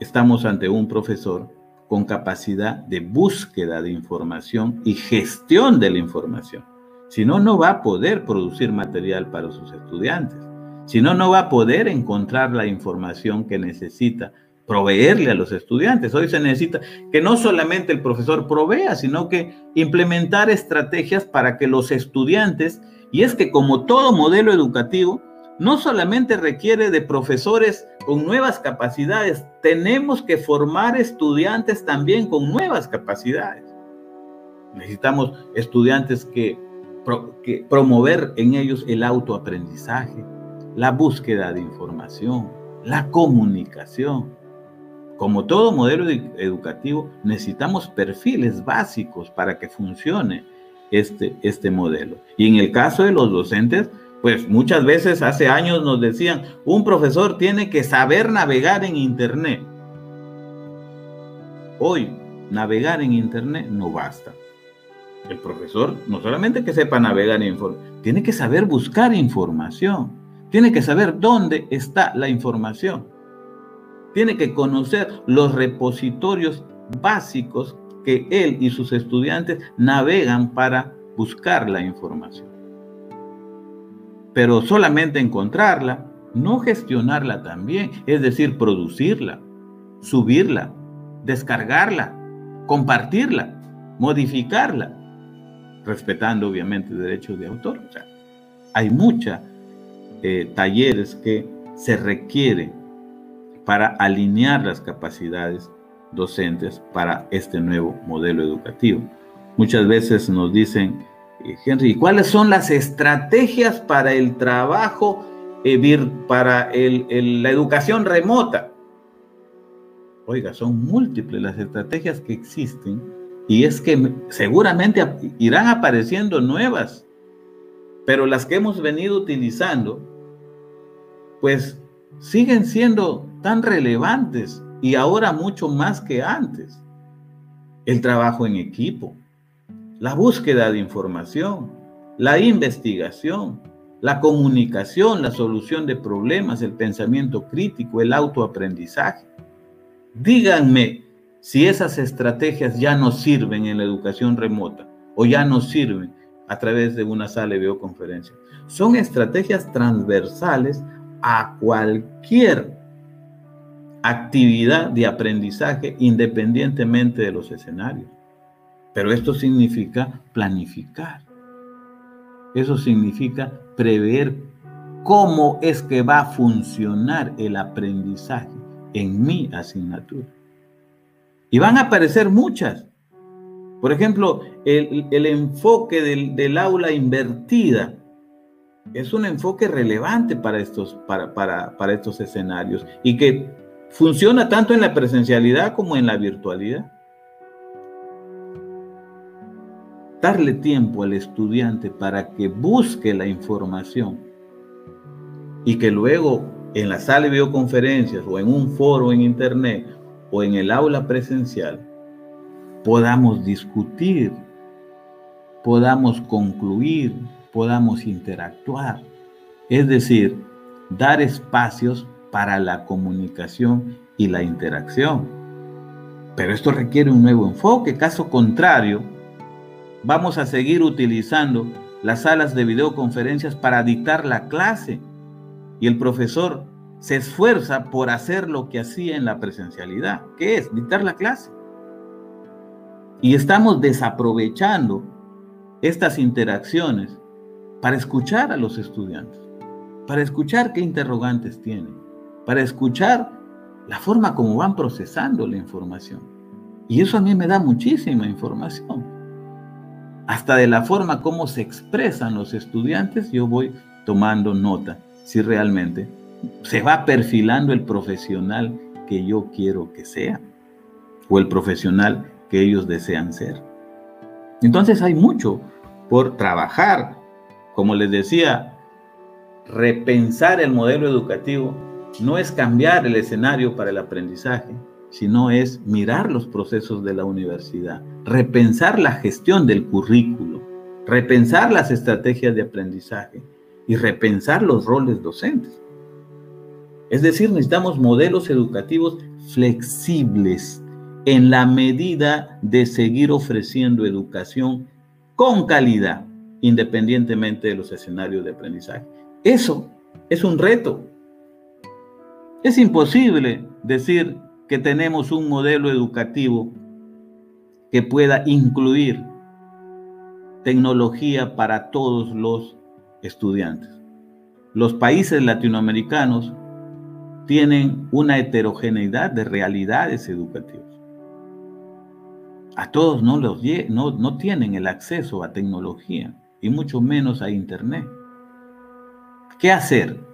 estamos ante un profesor con capacidad de búsqueda de información y gestión de la información. Si no, no va a poder producir material para sus estudiantes. Si no, no va a poder encontrar la información que necesita proveerle a los estudiantes. Hoy se necesita que no solamente el profesor provea, sino que implementar estrategias para que los estudiantes, y es que como todo modelo educativo, no solamente requiere de profesores con nuevas capacidades, tenemos que formar estudiantes también con nuevas capacidades. Necesitamos estudiantes que, que promover en ellos el autoaprendizaje, la búsqueda de información, la comunicación, como todo modelo educativo, necesitamos perfiles básicos para que funcione este, este modelo. Y en el caso de los docentes, pues muchas veces hace años nos decían, un profesor tiene que saber navegar en Internet. Hoy, navegar en Internet no basta. El profesor no solamente que sepa navegar en Internet, tiene que saber buscar información, tiene que saber dónde está la información tiene que conocer los repositorios básicos que él y sus estudiantes navegan para buscar la información. Pero solamente encontrarla, no gestionarla también, es decir, producirla, subirla, descargarla, compartirla, modificarla, respetando obviamente derechos de autor. hay muchos eh, talleres que se requieren para alinear las capacidades docentes para este nuevo modelo educativo. Muchas veces nos dicen, Henry, ¿cuáles son las estrategias para el trabajo, eh, para la educación remota? Oiga, son múltiples las estrategias que existen y es que seguramente irán apareciendo nuevas, pero las que hemos venido utilizando, pues siguen siendo tan relevantes y ahora mucho más que antes. El trabajo en equipo, la búsqueda de información, la investigación, la comunicación, la solución de problemas, el pensamiento crítico, el autoaprendizaje. Díganme si esas estrategias ya no sirven en la educación remota o ya no sirven a través de una sala de videoconferencia. Son estrategias transversales a cualquier actividad de aprendizaje independientemente de los escenarios. Pero esto significa planificar. Eso significa prever cómo es que va a funcionar el aprendizaje en mi asignatura. Y van a aparecer muchas. Por ejemplo, el, enfoque del, del aula invertida es un enfoque relevante para estos, para, para, estos escenarios y que funciona tanto en la presencialidad como en la virtualidad. Darle tiempo al estudiante para que busque la información y que luego en la sala de videoconferencias o en un foro en internet o en el aula presencial podamos discutir, podamos concluir, podamos interactuar. Es decir, dar espacios para la comunicación y la interacción. Pero esto requiere un nuevo enfoque. Caso contrario, vamos a seguir utilizando las salas de videoconferencias para dictar la clase y el profesor se esfuerza por hacer lo que hacía en la presencialidad, que es dictar la clase. Y estamos desaprovechando estas interacciones para escuchar a los estudiantes. para escuchar qué interrogantes tienen, para escuchar la forma como van procesando la información. Y eso a mí me da muchísima información. Hasta de la forma como se expresan los estudiantes, yo voy tomando nota si realmente se va perfilando el profesional que yo quiero que sea o el profesional que ellos desean ser. Entonces hay mucho por trabajar. Como les decía, repensar el modelo educativo no es cambiar el escenario para el aprendizaje, sino es mirar los procesos de la universidad, repensar la gestión del currículo, repensar las estrategias de aprendizaje y repensar los roles docentes. Es decir, necesitamos modelos educativos flexibles en la medida de seguir ofreciendo educación con calidad, independientemente de los escenarios de aprendizaje. Eso es un reto. Es imposible decir que tenemos un modelo educativo que pueda incluir tecnología para todos los estudiantes. Los países latinoamericanos tienen una heterogeneidad de realidades educativas a todos no, los, no, no tienen el acceso a tecnología y mucho menos a Internet. ¿Qué hacer?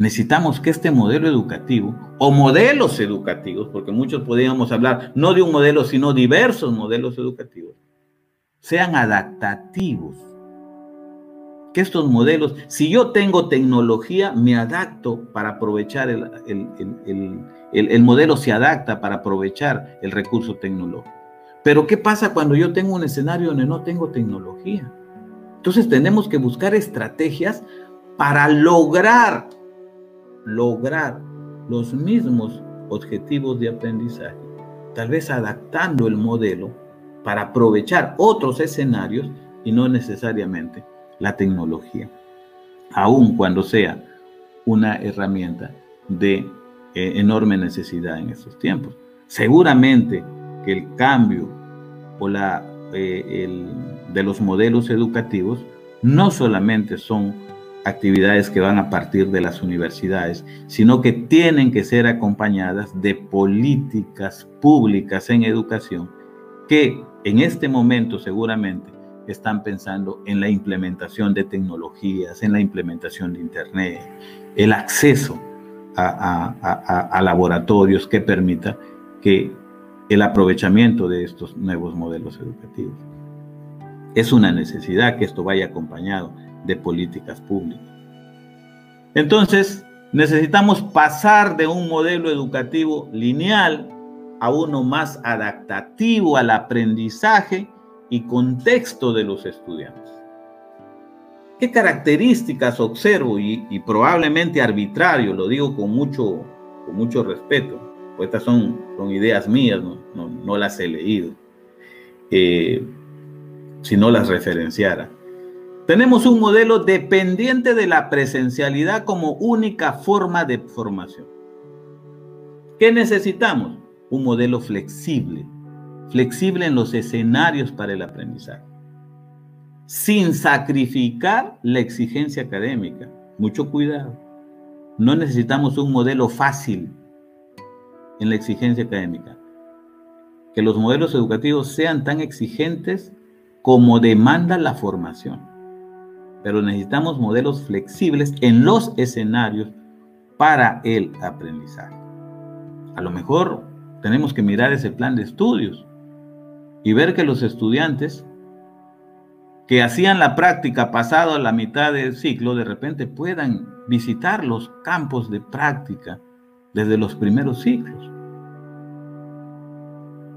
Necesitamos que este modelo educativo o modelos educativos, porque muchos podríamos hablar no de un modelo, sino diversos modelos educativos, sean adaptativos. Que estos modelos, si yo tengo tecnología, me adapto para aprovechar el, el modelo, se adapta para aprovechar el recurso tecnológico. Pero ¿qué pasa cuando yo tengo un escenario donde no tengo tecnología? Entonces tenemos que buscar estrategias para lograr, lograr los mismos objetivos de aprendizaje, tal vez adaptando el modelo para aprovechar otros escenarios y no necesariamente la tecnología, aun cuando sea una herramienta de eh, enorme necesidad en estos tiempos. Seguramente que el cambio o la, eh, de los modelos educativos no solamente son actividades que van a partir de las universidades, sino que tienen que ser acompañadas de políticas públicas en educación que en este momento seguramente están pensando en la implementación de tecnologías, en la implementación de Internet, el acceso a laboratorios que permita que el aprovechamiento de estos nuevos modelos educativos. Es una necesidad que esto vaya acompañado de políticas públicas. Entonces, necesitamos pasar de un modelo educativo lineal a uno más adaptativo al aprendizaje y contexto de los estudiantes. ¿Qué características observo y, probablemente arbitrario, lo digo con mucho, con mucho respeto, pues estas son, son ideas mías, no, las he leído, eh, si no las referenciara. Tenemos un modelo dependiente de la presencialidad como única forma de formación. ¿Qué necesitamos? Un modelo flexible, flexible en los escenarios para el aprendizaje, sin sacrificar la exigencia académica. Mucho cuidado. No necesitamos un modelo fácil, en la exigencia académica. Que los modelos educativos sean tan exigentes como demanda la formación. Pero necesitamos modelos flexibles en los escenarios para el aprendizaje. A lo mejor tenemos que mirar ese plan de estudios y ver que los estudiantes que hacían la práctica pasado la mitad del ciclo, de repente puedan visitar los campos de práctica desde los primeros ciclos.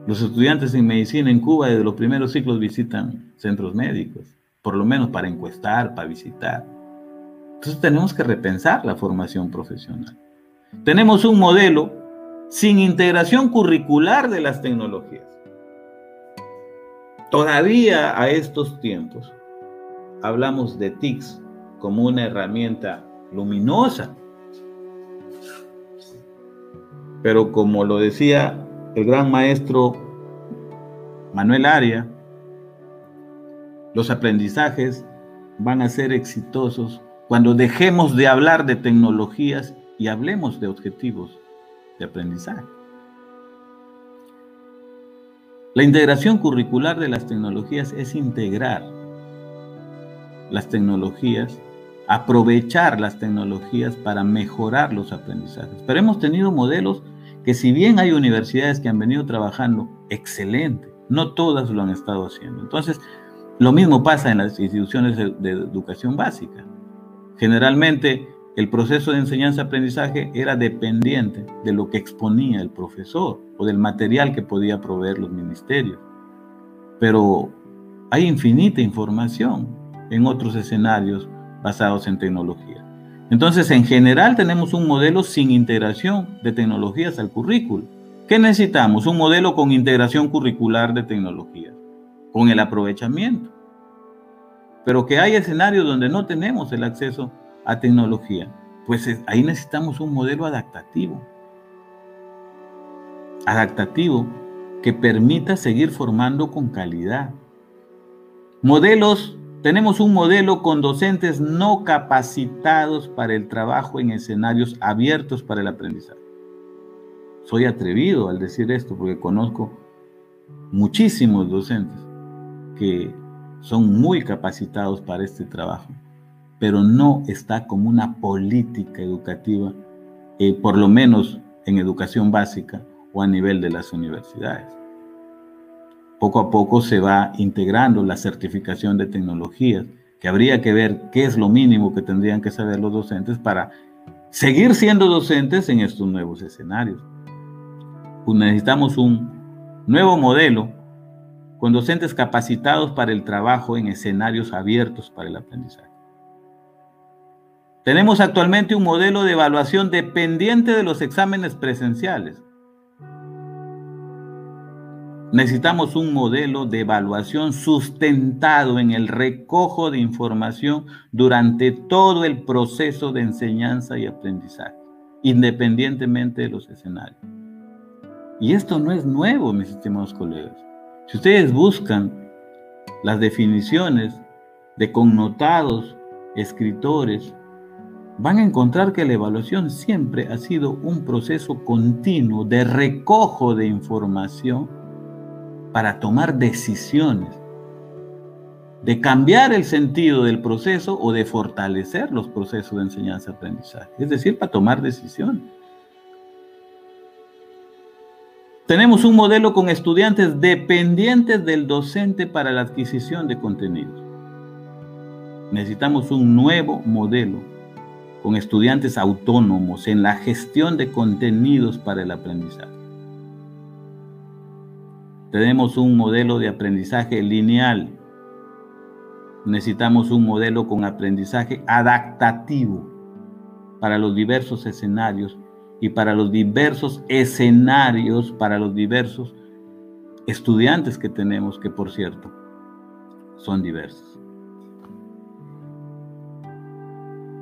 Los estudiantes en medicina en Cuba desde los primeros ciclos visitan centros médicos, por lo menos para encuestar, para visitar. Entonces tenemos que repensar la formación profesional. Tenemos un modelo sin integración curricular de las tecnologías. Todavía a estos tiempos hablamos de TICS como una herramienta luminosa. Pero como lo decía el gran maestro Manuel Aria, los aprendizajes van a ser exitosos cuando dejemos de hablar de tecnologías y hablemos de objetivos de aprendizaje. La integración curricular de las tecnologías es integrar las tecnologías, aprovechar las tecnologías para mejorar los aprendizajes. Pero hemos tenido modelos que si bien hay universidades que han venido trabajando excelente, no todas lo han estado haciendo. Entonces, lo mismo pasa en las instituciones de, educación básica. Generalmente, el proceso de enseñanza-aprendizaje era dependiente de lo que exponía el profesor o del material que podía proveer los ministerios. Pero hay infinita información en otros escenarios basados en tecnología. Entonces, en general tenemos un modelo sin integración de tecnologías al currículo. ¿Qué necesitamos? Un modelo con integración curricular de tecnologías, con el aprovechamiento. Pero que hay escenarios donde no tenemos el acceso a tecnología, pues ahí necesitamos un modelo adaptativo. Adaptativo que permita seguir formando con calidad. Modelos tenemos un modelo con docentes no capacitados para el trabajo en escenarios abiertos para el aprendizaje. Soy atrevido al decir esto porque conozco muchísimos docentes que son muy capacitados para este trabajo, pero no está como una política educativa, eh, por lo menos en educación básica o a nivel de las universidades poco a poco se va integrando la certificación de tecnologías, que habría que ver qué es lo mínimo que tendrían que saber los docentes para seguir siendo docentes en estos nuevos escenarios. Pues necesitamos un nuevo modelo con docentes capacitados para el trabajo en escenarios abiertos para el aprendizaje. Tenemos actualmente un modelo de evaluación dependiente de los exámenes presenciales, Necesitamos un modelo de evaluación sustentado en el recojo de información durante todo el proceso de enseñanza y aprendizaje, independientemente de los escenarios. Y esto no es nuevo, mis estimados colegas. Si ustedes buscan las definiciones de connotados escritores, van a encontrar que la evaluación siempre ha sido un proceso continuo de recojo de información para tomar decisiones, de cambiar el sentido del proceso o de fortalecer los procesos de enseñanza-aprendizaje, es decir, para tomar decisiones. Tenemos un modelo con estudiantes dependientes del docente para la adquisición de contenidos. Necesitamos un nuevo modelo con estudiantes autónomos en la gestión de contenidos para el aprendizaje. Tenemos un modelo de aprendizaje lineal. Necesitamos un modelo con aprendizaje adaptativo para los diversos escenarios y para los diversos escenarios, para los diversos estudiantes que tenemos, que por cierto, son diversos.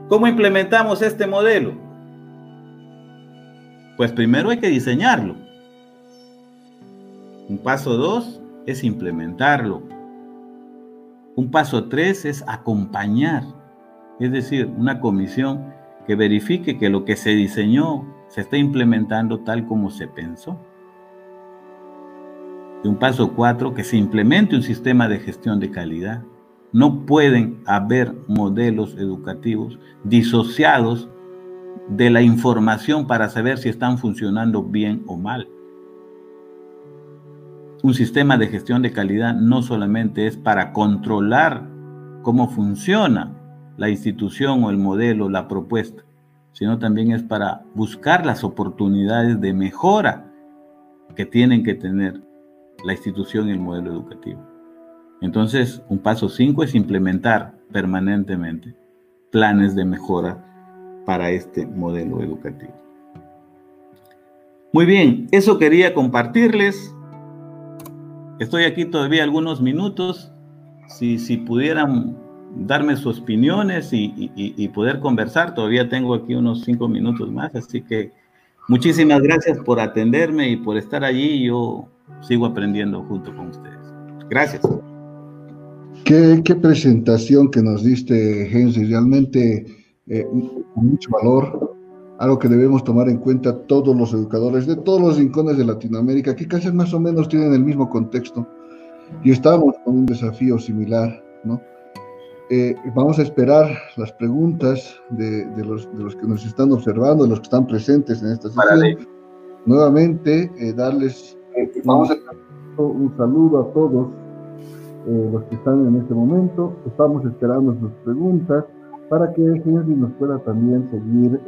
¿Cómo implementamos este modelo? Pues primero hay que diseñarlo. Un paso dos es implementarlo. Un paso tres es acompañar, es decir, una comisión que verifique que lo que se diseñó se está implementando tal como se pensó. Y un paso cuatro, que se implemente un sistema de gestión de calidad. No pueden haber modelos educativos disociados de la información para saber si están funcionando bien o mal. Un sistema de gestión de calidad no solamente es para controlar cómo funciona la institución o el modelo, la propuesta, sino también es para buscar las oportunidades de mejora que tienen que tener la institución y el modelo educativo. Entonces, un paso cinco es implementar permanentemente planes de mejora para este modelo educativo. Muy bien, eso quería compartirles. Estoy aquí todavía algunos minutos. Si, si pudieran darme sus opiniones y, poder conversar, todavía tengo aquí unos cinco minutos más. Así que muchísimas gracias por atenderme y por estar allí. Yo sigo aprendiendo junto con ustedes. Gracias. Qué, presentación que nos diste, Henry, realmente eh, mucho valor, algo que debemos tomar en cuenta todos los educadores de todos los rincones de Latinoamérica, que casi más o menos tienen el mismo contexto, y estamos con un desafío similar, ¿no? Eh, vamos a esperar las preguntas de, los, que nos están observando, de los que están presentes en esta sesión. Nuevamente, eh, darles un saludo a todos eh, los que están en este momento. Estamos esperando sus preguntas para que Henry nos pueda también seguir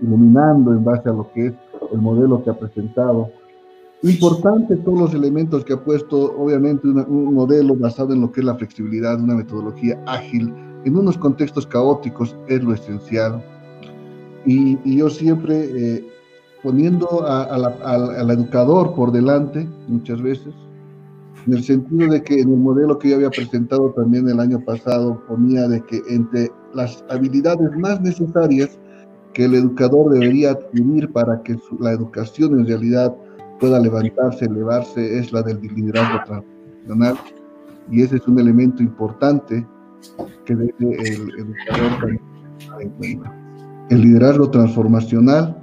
iluminando en base a lo que es el modelo que ha presentado Importante todos los elementos que ha puesto, obviamente un modelo basado en lo que es la flexibilidad, una metodología ágil, en unos contextos caóticos es lo esencial. Y, yo siempre eh, poniendo al educador por delante, muchas veces, en el sentido de que en el modelo que yo había presentado también el año pasado ponía de que entre las habilidades más necesarias que el educador debería adquirir para que la educación en realidad pueda levantarse, elevarse, es la del liderazgo transformacional. Y ese es un elemento importante que debe el educador en cuenta. El liderazgo transformacional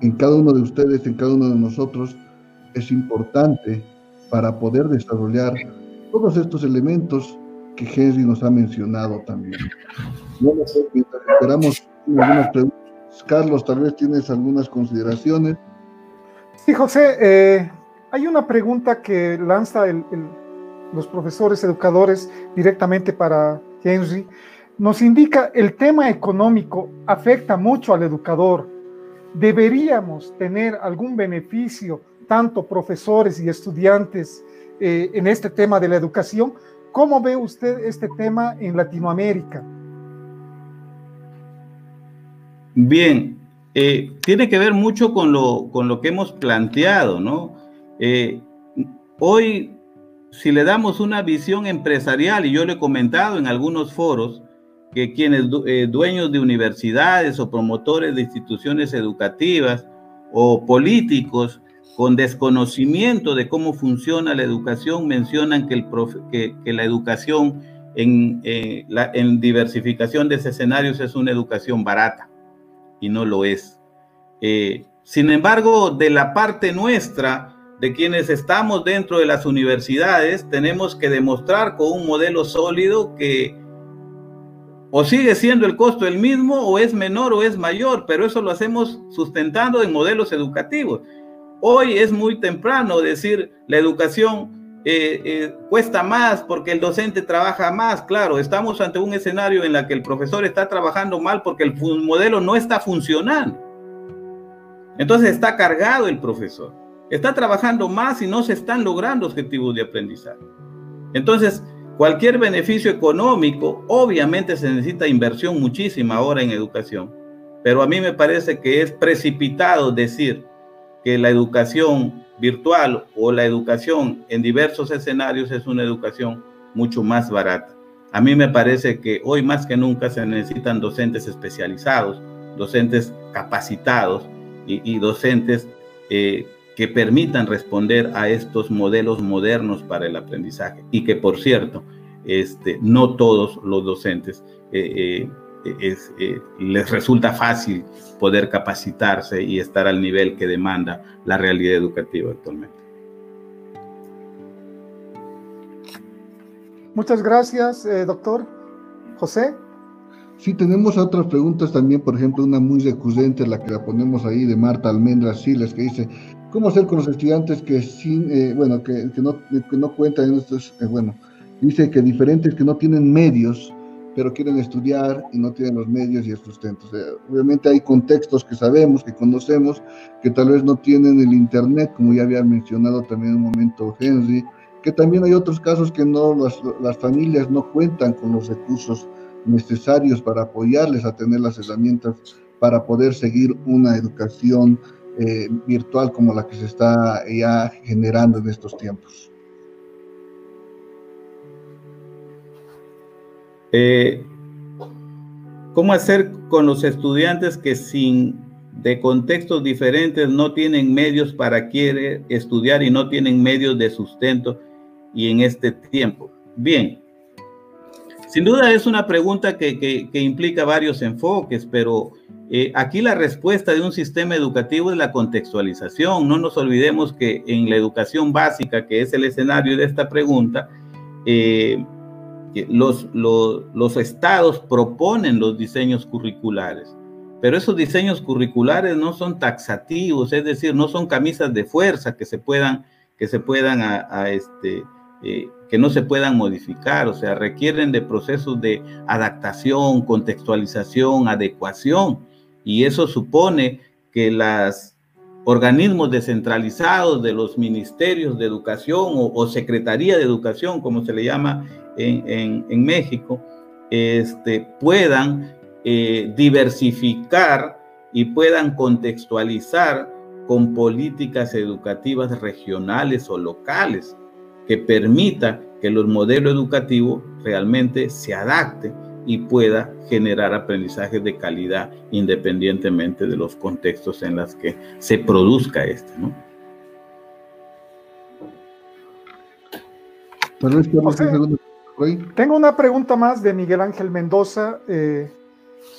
en cada uno de ustedes, en cada uno de nosotros, es importante para poder desarrollar todos estos elementos que Henry nos ha mencionado también. Bueno, mientras esperamos algunas preguntas, Carlos, tal vez tienes algunas consideraciones. Sí, José, eh, hay una pregunta que lanza los profesores educadores directamente para Henry. Nos indica, el tema económico afecta mucho al educador. ¿Deberíamos tener algún beneficio, tanto profesores y estudiantes, eh, en este tema de la educación? ¿Cómo ve usted este tema en Latinoamérica? Bien, eh, tiene que ver mucho con lo, con lo que hemos planteado, ¿no? Eh, hoy, si le damos una visión empresarial, y yo le he comentado en algunos foros, que quienes eh, dueños de universidades o promotores de instituciones educativas o políticos con desconocimiento de cómo funciona la educación mencionan que, la educación en diversificación de escenarios es una educación barata y no lo es. Eh, sin embargo, de la parte nuestra, de quienes estamos dentro de las universidades, tenemos que demostrar con un modelo sólido que o sigue siendo el costo el mismo o es menor o es mayor, pero eso lo hacemos sustentando en modelos educativos. Hoy es muy temprano decir la educación eh, eh, cuesta más porque el docente trabaja más. Claro, estamos ante un escenario en el que el profesor está trabajando mal porque el modelo no está funcionando. Entonces está cargado el profesor. Está trabajando más y no se están logrando objetivos de aprendizaje. Entonces, cualquier beneficio económico, obviamente se necesita inversión muchísima ahora en educación. Pero a mí me parece que es precipitado decir que la educación virtual o la educación en diversos escenarios es una educación mucho más barata. A mí me parece que hoy más que nunca se necesitan docentes especializados, docentes capacitados y, docentes eh, que permitan responder a estos modelos modernos para el aprendizaje. Y que, por cierto, este, no todos los docentes eh, eh, es, eh, les resulta fácil poder capacitarse y estar al nivel que demanda la realidad educativa actualmente. Muchas gracias, eh, doctor. José. Sí, tenemos otras preguntas también, por ejemplo, una muy recurrente, la que la ponemos ahí de Marta Almendras Siles, que dice, ¿cómo hacer con los estudiantes que, sin, eh, bueno, que, no, que no cuentan en estos, bueno, dice que diferentes que no tienen medios pero quieren estudiar y no tienen los medios y el sustento. obviamente hay contextos que sabemos, que conocemos, que tal vez no tienen el Internet, como ya había mencionado también en un momento Henry, que también hay otros casos que no, las, las familias no cuentan con los recursos necesarios para apoyarles a tener las herramientas para poder seguir una educación eh, virtual como la que se está ya generando en estos tiempos. Eh, ¿Cómo hacer con los estudiantes que sin de contextos diferentes no tienen medios para querer estudiar y no tienen medios de sustento y en este tiempo? Bien, Sin duda es una pregunta que, implica varios enfoques, pero eh, aquí la respuesta de un sistema educativo es la contextualización. No nos olvidemos que en la educación básica, que es el escenario de esta pregunta, eh, los, los, estados proponen los diseños curriculares, pero esos diseños curriculares no son taxativos, es decir, no son camisas de fuerza que se puedan, que se puedan a, este, eh, que no se puedan modificar, o sea, requieren de procesos de adaptación, contextualización, adecuación, y eso supone que los organismos descentralizados de los ministerios de educación o, secretaría de educación, como se le llama en, México, este, puedan eh, diversificar y puedan contextualizar con políticas educativas regionales o locales que permita que los modelos educativos realmente se adapten y pueda generar aprendizajes de calidad independientemente de los contextos en los que se produzca este, ¿no? Tengo una pregunta más de Miguel Ángel Mendoza. Eh,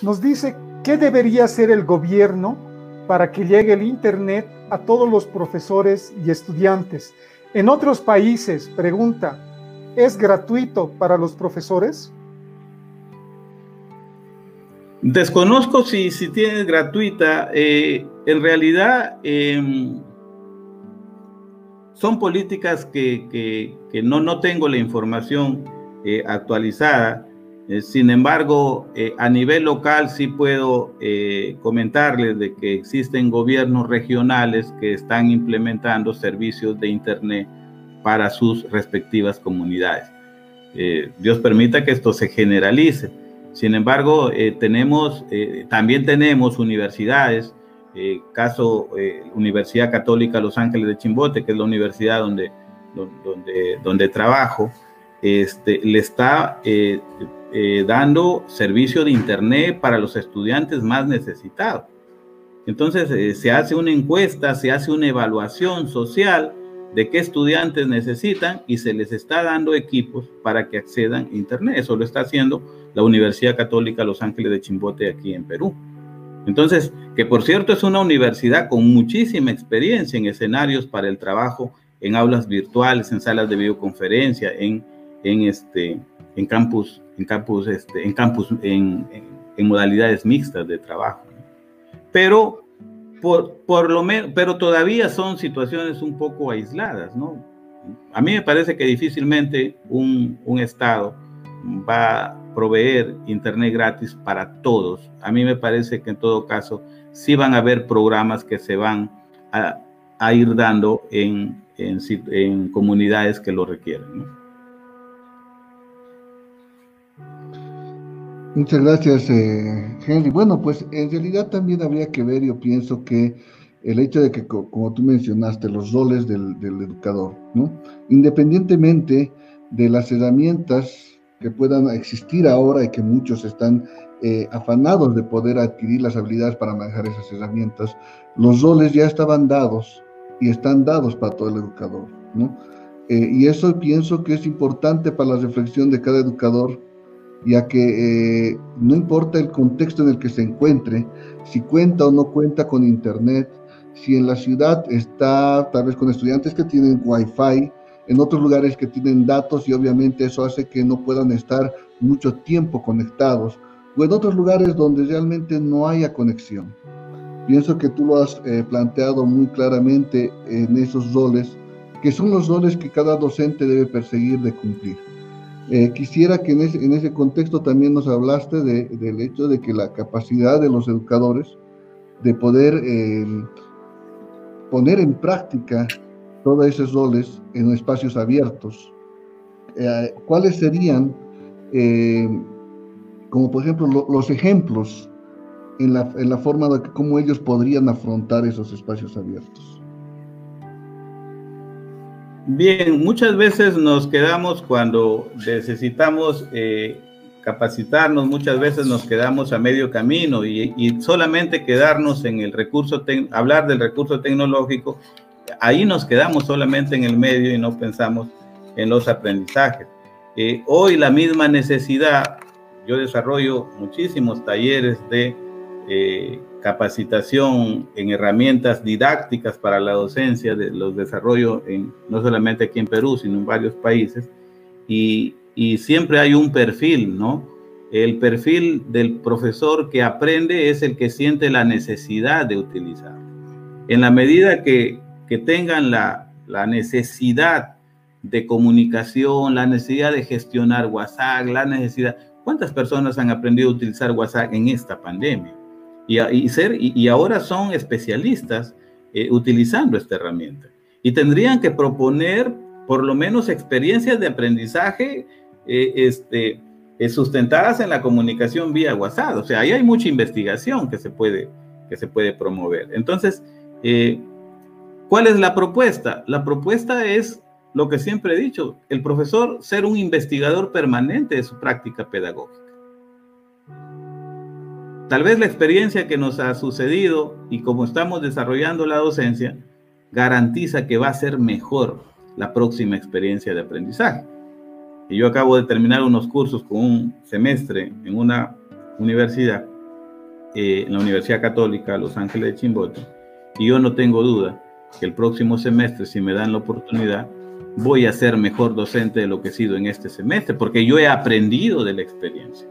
nos dice, ¿qué debería hacer el gobierno para que llegue el Internet a todos los profesores y estudiantes? En otros países, pregunta, ¿es gratuito para los profesores? Desconozco si, si tiene gratuita. Eh, en realidad, em, son políticas que, no, no tengo la información eh, actualizada. Eh, sin embargo, a nivel local sí puedo comentarles de que existen gobiernos regionales que están implementando servicios de Internet para sus respectivas comunidades. Dios permita que esto se generalice. Sin embargo, tenemos, también tenemos universidades, caso Universidad Católica Los Ángeles de Chimbote, que es la universidad donde, donde, donde trabajo, este, le está dando servicio de Internet para los estudiantes más necesitados. Entonces, se hace una encuesta, se hace una evaluación social de qué estudiantes necesitan y se les está dando equipos para que accedan a Internet. Eso lo está haciendo la Universidad Católica Los Ángeles de Chimbote aquí en Perú. Entonces, que por cierto es una universidad con muchísima experiencia en escenarios para el trabajo en aulas virtuales, en salas de videoconferencia, en, en, este, en campus, en campus, este, en campus, en, en modalidades mixtas de trabajo. Pero por, por lo menos, pero todavía son situaciones un poco aisladas, ¿no? A mí me parece que difícilmente un, un Estado va a proveer Internet gratis para todos. A mí me parece que en todo caso sí van a haber programas que se van a, a ir dando en, en, en, comunidades que lo requieren. ¿no? Muchas gracias, eh, Henry. Bueno, pues en realidad también habría que ver, yo pienso que el hecho de que, como tú mencionaste, los roles del, educador, ¿no? Independientemente de las herramientas que puedan existir ahora y que muchos están eh, afanados de poder adquirir las habilidades para manejar esas herramientas, los roles ya estaban dados y están dados para todo el educador, ¿no? Eh, y eso pienso que es importante para la reflexión de cada educador, ya que eh, no importa el contexto en el que se encuentre, si cuenta o no cuenta con internet, si en la ciudad está tal vez con estudiantes que tienen wifi, en otros lugares que tienen datos y obviamente eso hace que no puedan estar mucho tiempo conectados, o en otros lugares donde realmente no haya conexión. Pienso que tú lo has eh, planteado muy claramente en esos roles, que son los roles que cada docente debe perseguir de cumplir. Eh, quisiera que en ese, en ese, contexto también nos hablaste de, del hecho de que la capacidad de los educadores de poder eh, poner en práctica todos esos roles en espacios abiertos. Eh, ¿Cuáles serían, eh, como por ejemplo, los ejemplos en la, en la forma de cómo ellos podrían afrontar esos espacios abiertos? Bien, muchas veces nos quedamos cuando necesitamos eh, capacitarnos, muchas veces nos quedamos a medio camino y, y solamente quedarnos en el recurso, hablar del recurso tecnológico ahí nos quedamos solamente en el medio y no pensamos en los aprendizajes. Eh, hoy la misma necesidad, yo desarrollo muchísimos talleres de eh, capacitación en herramientas didácticas para la docencia, de los desarrollo en, no solamente aquí en Perú, sino en varios países, y, y siempre hay un perfil, ¿no? El perfil del profesor que aprende es el que siente la necesidad de utilizar. En la medida que, que tengan la, la necesidad de comunicación, la necesidad de gestionar WhatsApp, la necesidad... ¿Cuántas personas han aprendido a utilizar WhatsApp en esta pandemia? Y, ser, y, ahora son especialistas eh, utilizando esta herramienta. Y tendrían que proponer por lo menos experiencias de aprendizaje eh, este, eh, sustentadas en la comunicación vía WhatsApp. O sea, ahí hay mucha investigación que se puede, que se puede promover. Entonces, ¿cuál es la propuesta? La propuesta es lo que siempre he dicho, el profesor ser un investigador permanente de su práctica pedagógica. Tal vez la experiencia que nos ha sucedido y como estamos desarrollando la docencia, garantiza que va a ser mejor la próxima experiencia de aprendizaje. Y yo acabo de terminar unos cursos con un semestre en una universidad, eh, en la Universidad Católica Los Ángeles de Chimbote, y yo no tengo duda que el próximo semestre, si me dan la oportunidad, voy a ser mejor docente de lo que he sido en este semestre, porque yo he aprendido de la experiencia.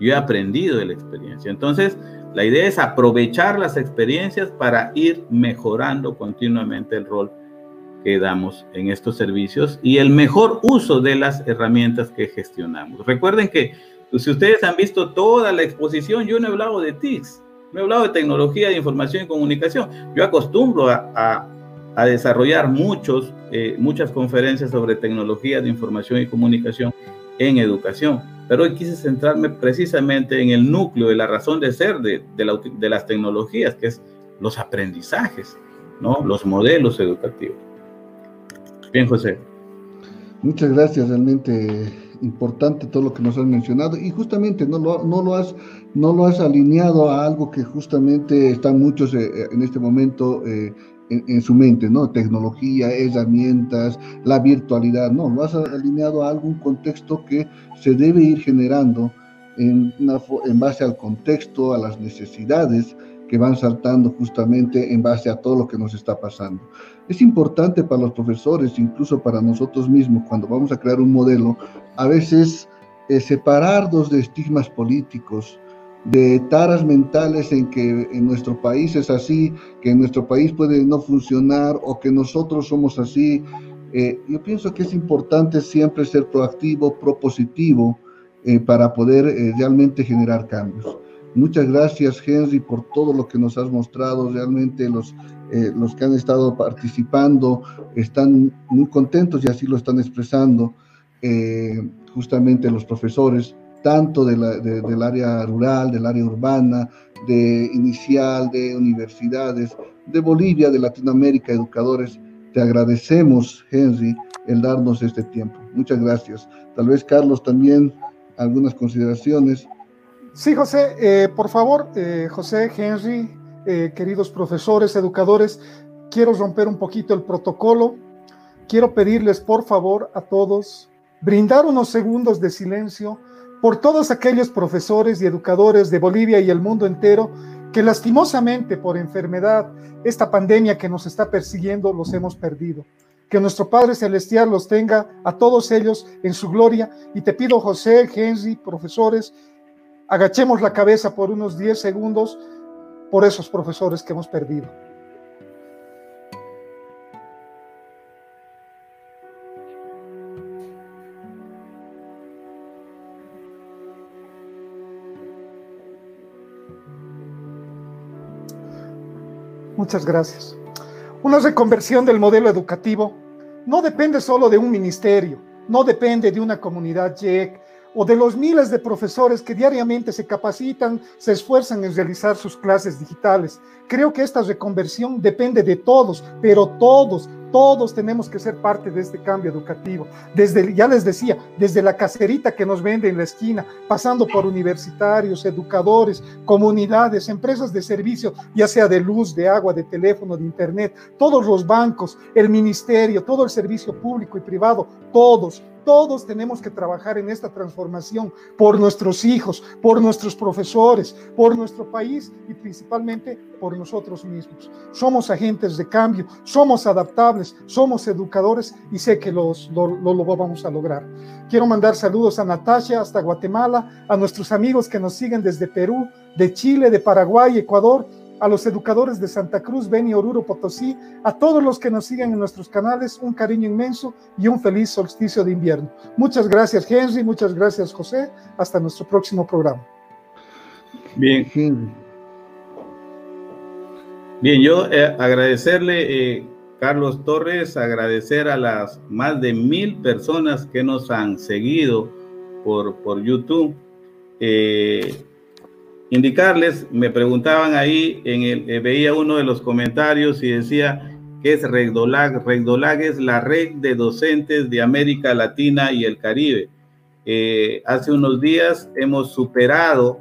Yo he aprendido de la experiencia. Entonces, la idea es aprovechar las experiencias para ir mejorando continuamente el rol que damos en estos servicios y el mejor uso de las herramientas que gestionamos. Recuerden que pues, si ustedes han visto toda la exposición, yo no he hablado de TICS, no he hablado de tecnología de información y comunicación. Yo acostumbro a a desarrollar muchos, eh, muchas conferencias sobre tecnología de información y comunicación en educación. Pero hoy quise centrarme precisamente en el núcleo de la razón de ser de, de, las tecnologías, que es los aprendizajes, ¿no? los modelos educativos. Bien, José. Muchas gracias, realmente importante todo lo que nos has mencionado y justamente no lo, no lo, has, no lo has alineado a algo que justamente están muchos eh, en este momento eh, en, su mente, ¿no? Tecnología, herramientas, la virtualidad, no, lo has alineado a algún contexto que se debe ir generando en, en base al contexto, a las necesidades que van saltando justamente en base a todo lo que nos está pasando. Es importante para los profesores, incluso para nosotros mismos, cuando vamos a crear un modelo, a veces eh, separarnos de estigmas políticos, de taras mentales en que en nuestro país es así, que en nuestro país puede no funcionar o que nosotros somos así. Eh, yo pienso que es importante siempre ser proactivo, propositivo, eh, para poder eh, realmente generar cambios. Muchas gracias, Henry, por todo lo que nos has mostrado. Realmente los, los que han estado participando están muy contentos y así lo están expresando justamente los profesores tanto de del área rural, del área urbana, de inicial, de universidades, de Bolivia, de Latinoamérica, educadores. Te agradecemos, Henry, el darnos este tiempo. Muchas gracias. Tal vez, Carlos, también algunas consideraciones. Sí, José, eh, por favor, eh, José, Henry, eh, queridos profesores, educadores, quiero romper un poquito el protocolo. Quiero pedirles, por favor, a todos, brindar unos segundos de silencio por todos aquellos profesores y educadores de Bolivia y el mundo entero que lastimosamente por enfermedad, esta pandemia que nos está persiguiendo, los hemos perdido. Que nuestro Padre Celestial los tenga a todos ellos en su gloria. Y te pido, José, Henry, profesores, agachemos la cabeza por unos 10 segundos por esos profesores que hemos perdido. Muchas gracias. Una reconversión del modelo educativo no depende solo de un ministerio, no depende de una comunidad JEC o de los miles de profesores que diariamente se capacitan, se esfuerzan en realizar sus clases digitales. Creo que esta reconversión depende de todos, pero todos, todos tenemos que ser parte de este cambio educativo. Desde, ya les decía, desde la caserita que nos vende en la esquina, pasando por universitarios, educadores, comunidades, empresas de servicio, ya sea de luz, de agua, de teléfono, de internet, todos los bancos, el ministerio, todo el servicio público y privado, todos, todos tenemos que trabajar en esta transformación por nuestros hijos, por nuestros profesores, por nuestro país y principalmente por nosotros mismos. Somos agentes de cambio, somos adaptables, somos educadores y sé que los, lo, lo vamos a lograr. Quiero mandar saludos a Natasha hasta Guatemala, a nuestros amigos que nos siguen desde Perú, de Chile, de Paraguay, Ecuador a los educadores de Santa Cruz, Beni, Oruro, Potosí, a todos los que nos siguen en nuestros canales, un cariño inmenso y un feliz solsticio de invierno. Muchas gracias, Henry, muchas gracias, José. Hasta nuestro próximo programa. Bien. Bien, yo eh, agradecerle, eh, Carlos Torres, agradecer a las más de mil personas que nos han seguido por, por YouTube. Eh, indicarles, me preguntaban ahí, en el, eh, veía uno de los comentarios y decía que es Regdolag. Regdolag es la red de docentes de América Latina y el Caribe. Eh, hace unos días hemos superado,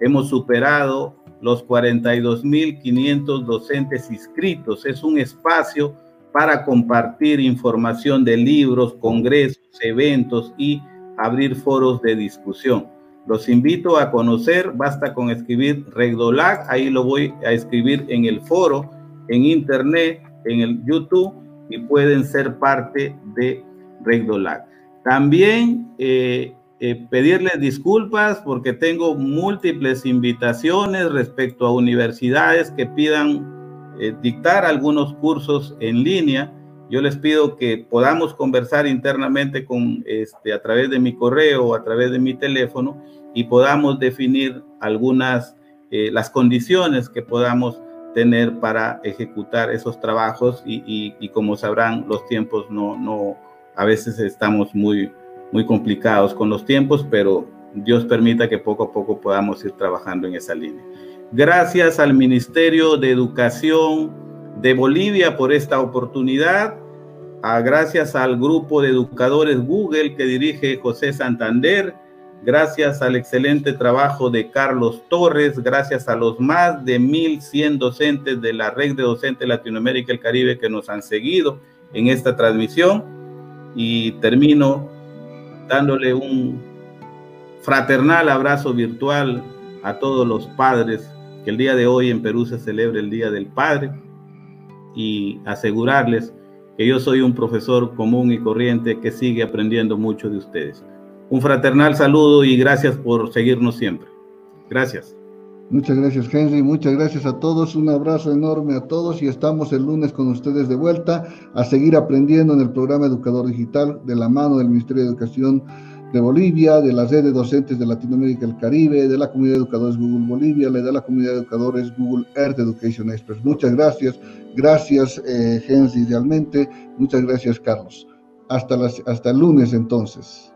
hemos superado los 42.500 docentes inscritos. Es un espacio para compartir información de libros, congresos, eventos y abrir foros de discusión. Los invito a conocer, basta con escribir Regdolac, ahí lo voy a escribir en el foro, en internet, en el YouTube y pueden ser parte de Regdolac. También eh, eh, pedirles disculpas porque tengo múltiples invitaciones respecto a universidades que pidan eh, dictar algunos cursos en línea. Yo les pido que podamos conversar internamente con, este, a través de mi correo o a través de mi teléfono y podamos definir algunas, eh, las condiciones que podamos tener para ejecutar esos trabajos y, y, como sabrán, los tiempos no, no, a veces estamos muy, muy complicados con los tiempos, pero Dios permita que poco a poco podamos ir trabajando en esa línea. Gracias al Ministerio de Educación de Bolivia por esta oportunidad. A, gracias al grupo de educadores Google que dirige José Santander gracias al excelente trabajo de Carlos Torres, gracias a los más de 1.100 docentes de la red de docentes Latinoamérica y el Caribe que nos han seguido en esta transmisión. Y termino dándole un fraternal abrazo virtual a todos los padres, que el día de hoy en Perú se celebra el Día del Padre, y asegurarles que yo soy un profesor común y corriente que sigue aprendiendo mucho de ustedes. Un fraternal saludo y gracias por seguirnos siempre. Gracias. Muchas gracias, Henry. Muchas gracias a todos. Un abrazo enorme a todos y estamos el lunes con ustedes de vuelta a seguir aprendiendo en el programa Educador Digital de la mano del Ministerio de Educación de Bolivia, de la red de docentes de Latinoamérica y el Caribe, de la comunidad de educadores Google Bolivia, de la comunidad de educadores Google Earth Education Experts. Muchas gracias. Gracias, eh, Henry, realmente. Muchas gracias, Carlos. Hasta, las, hasta el lunes entonces.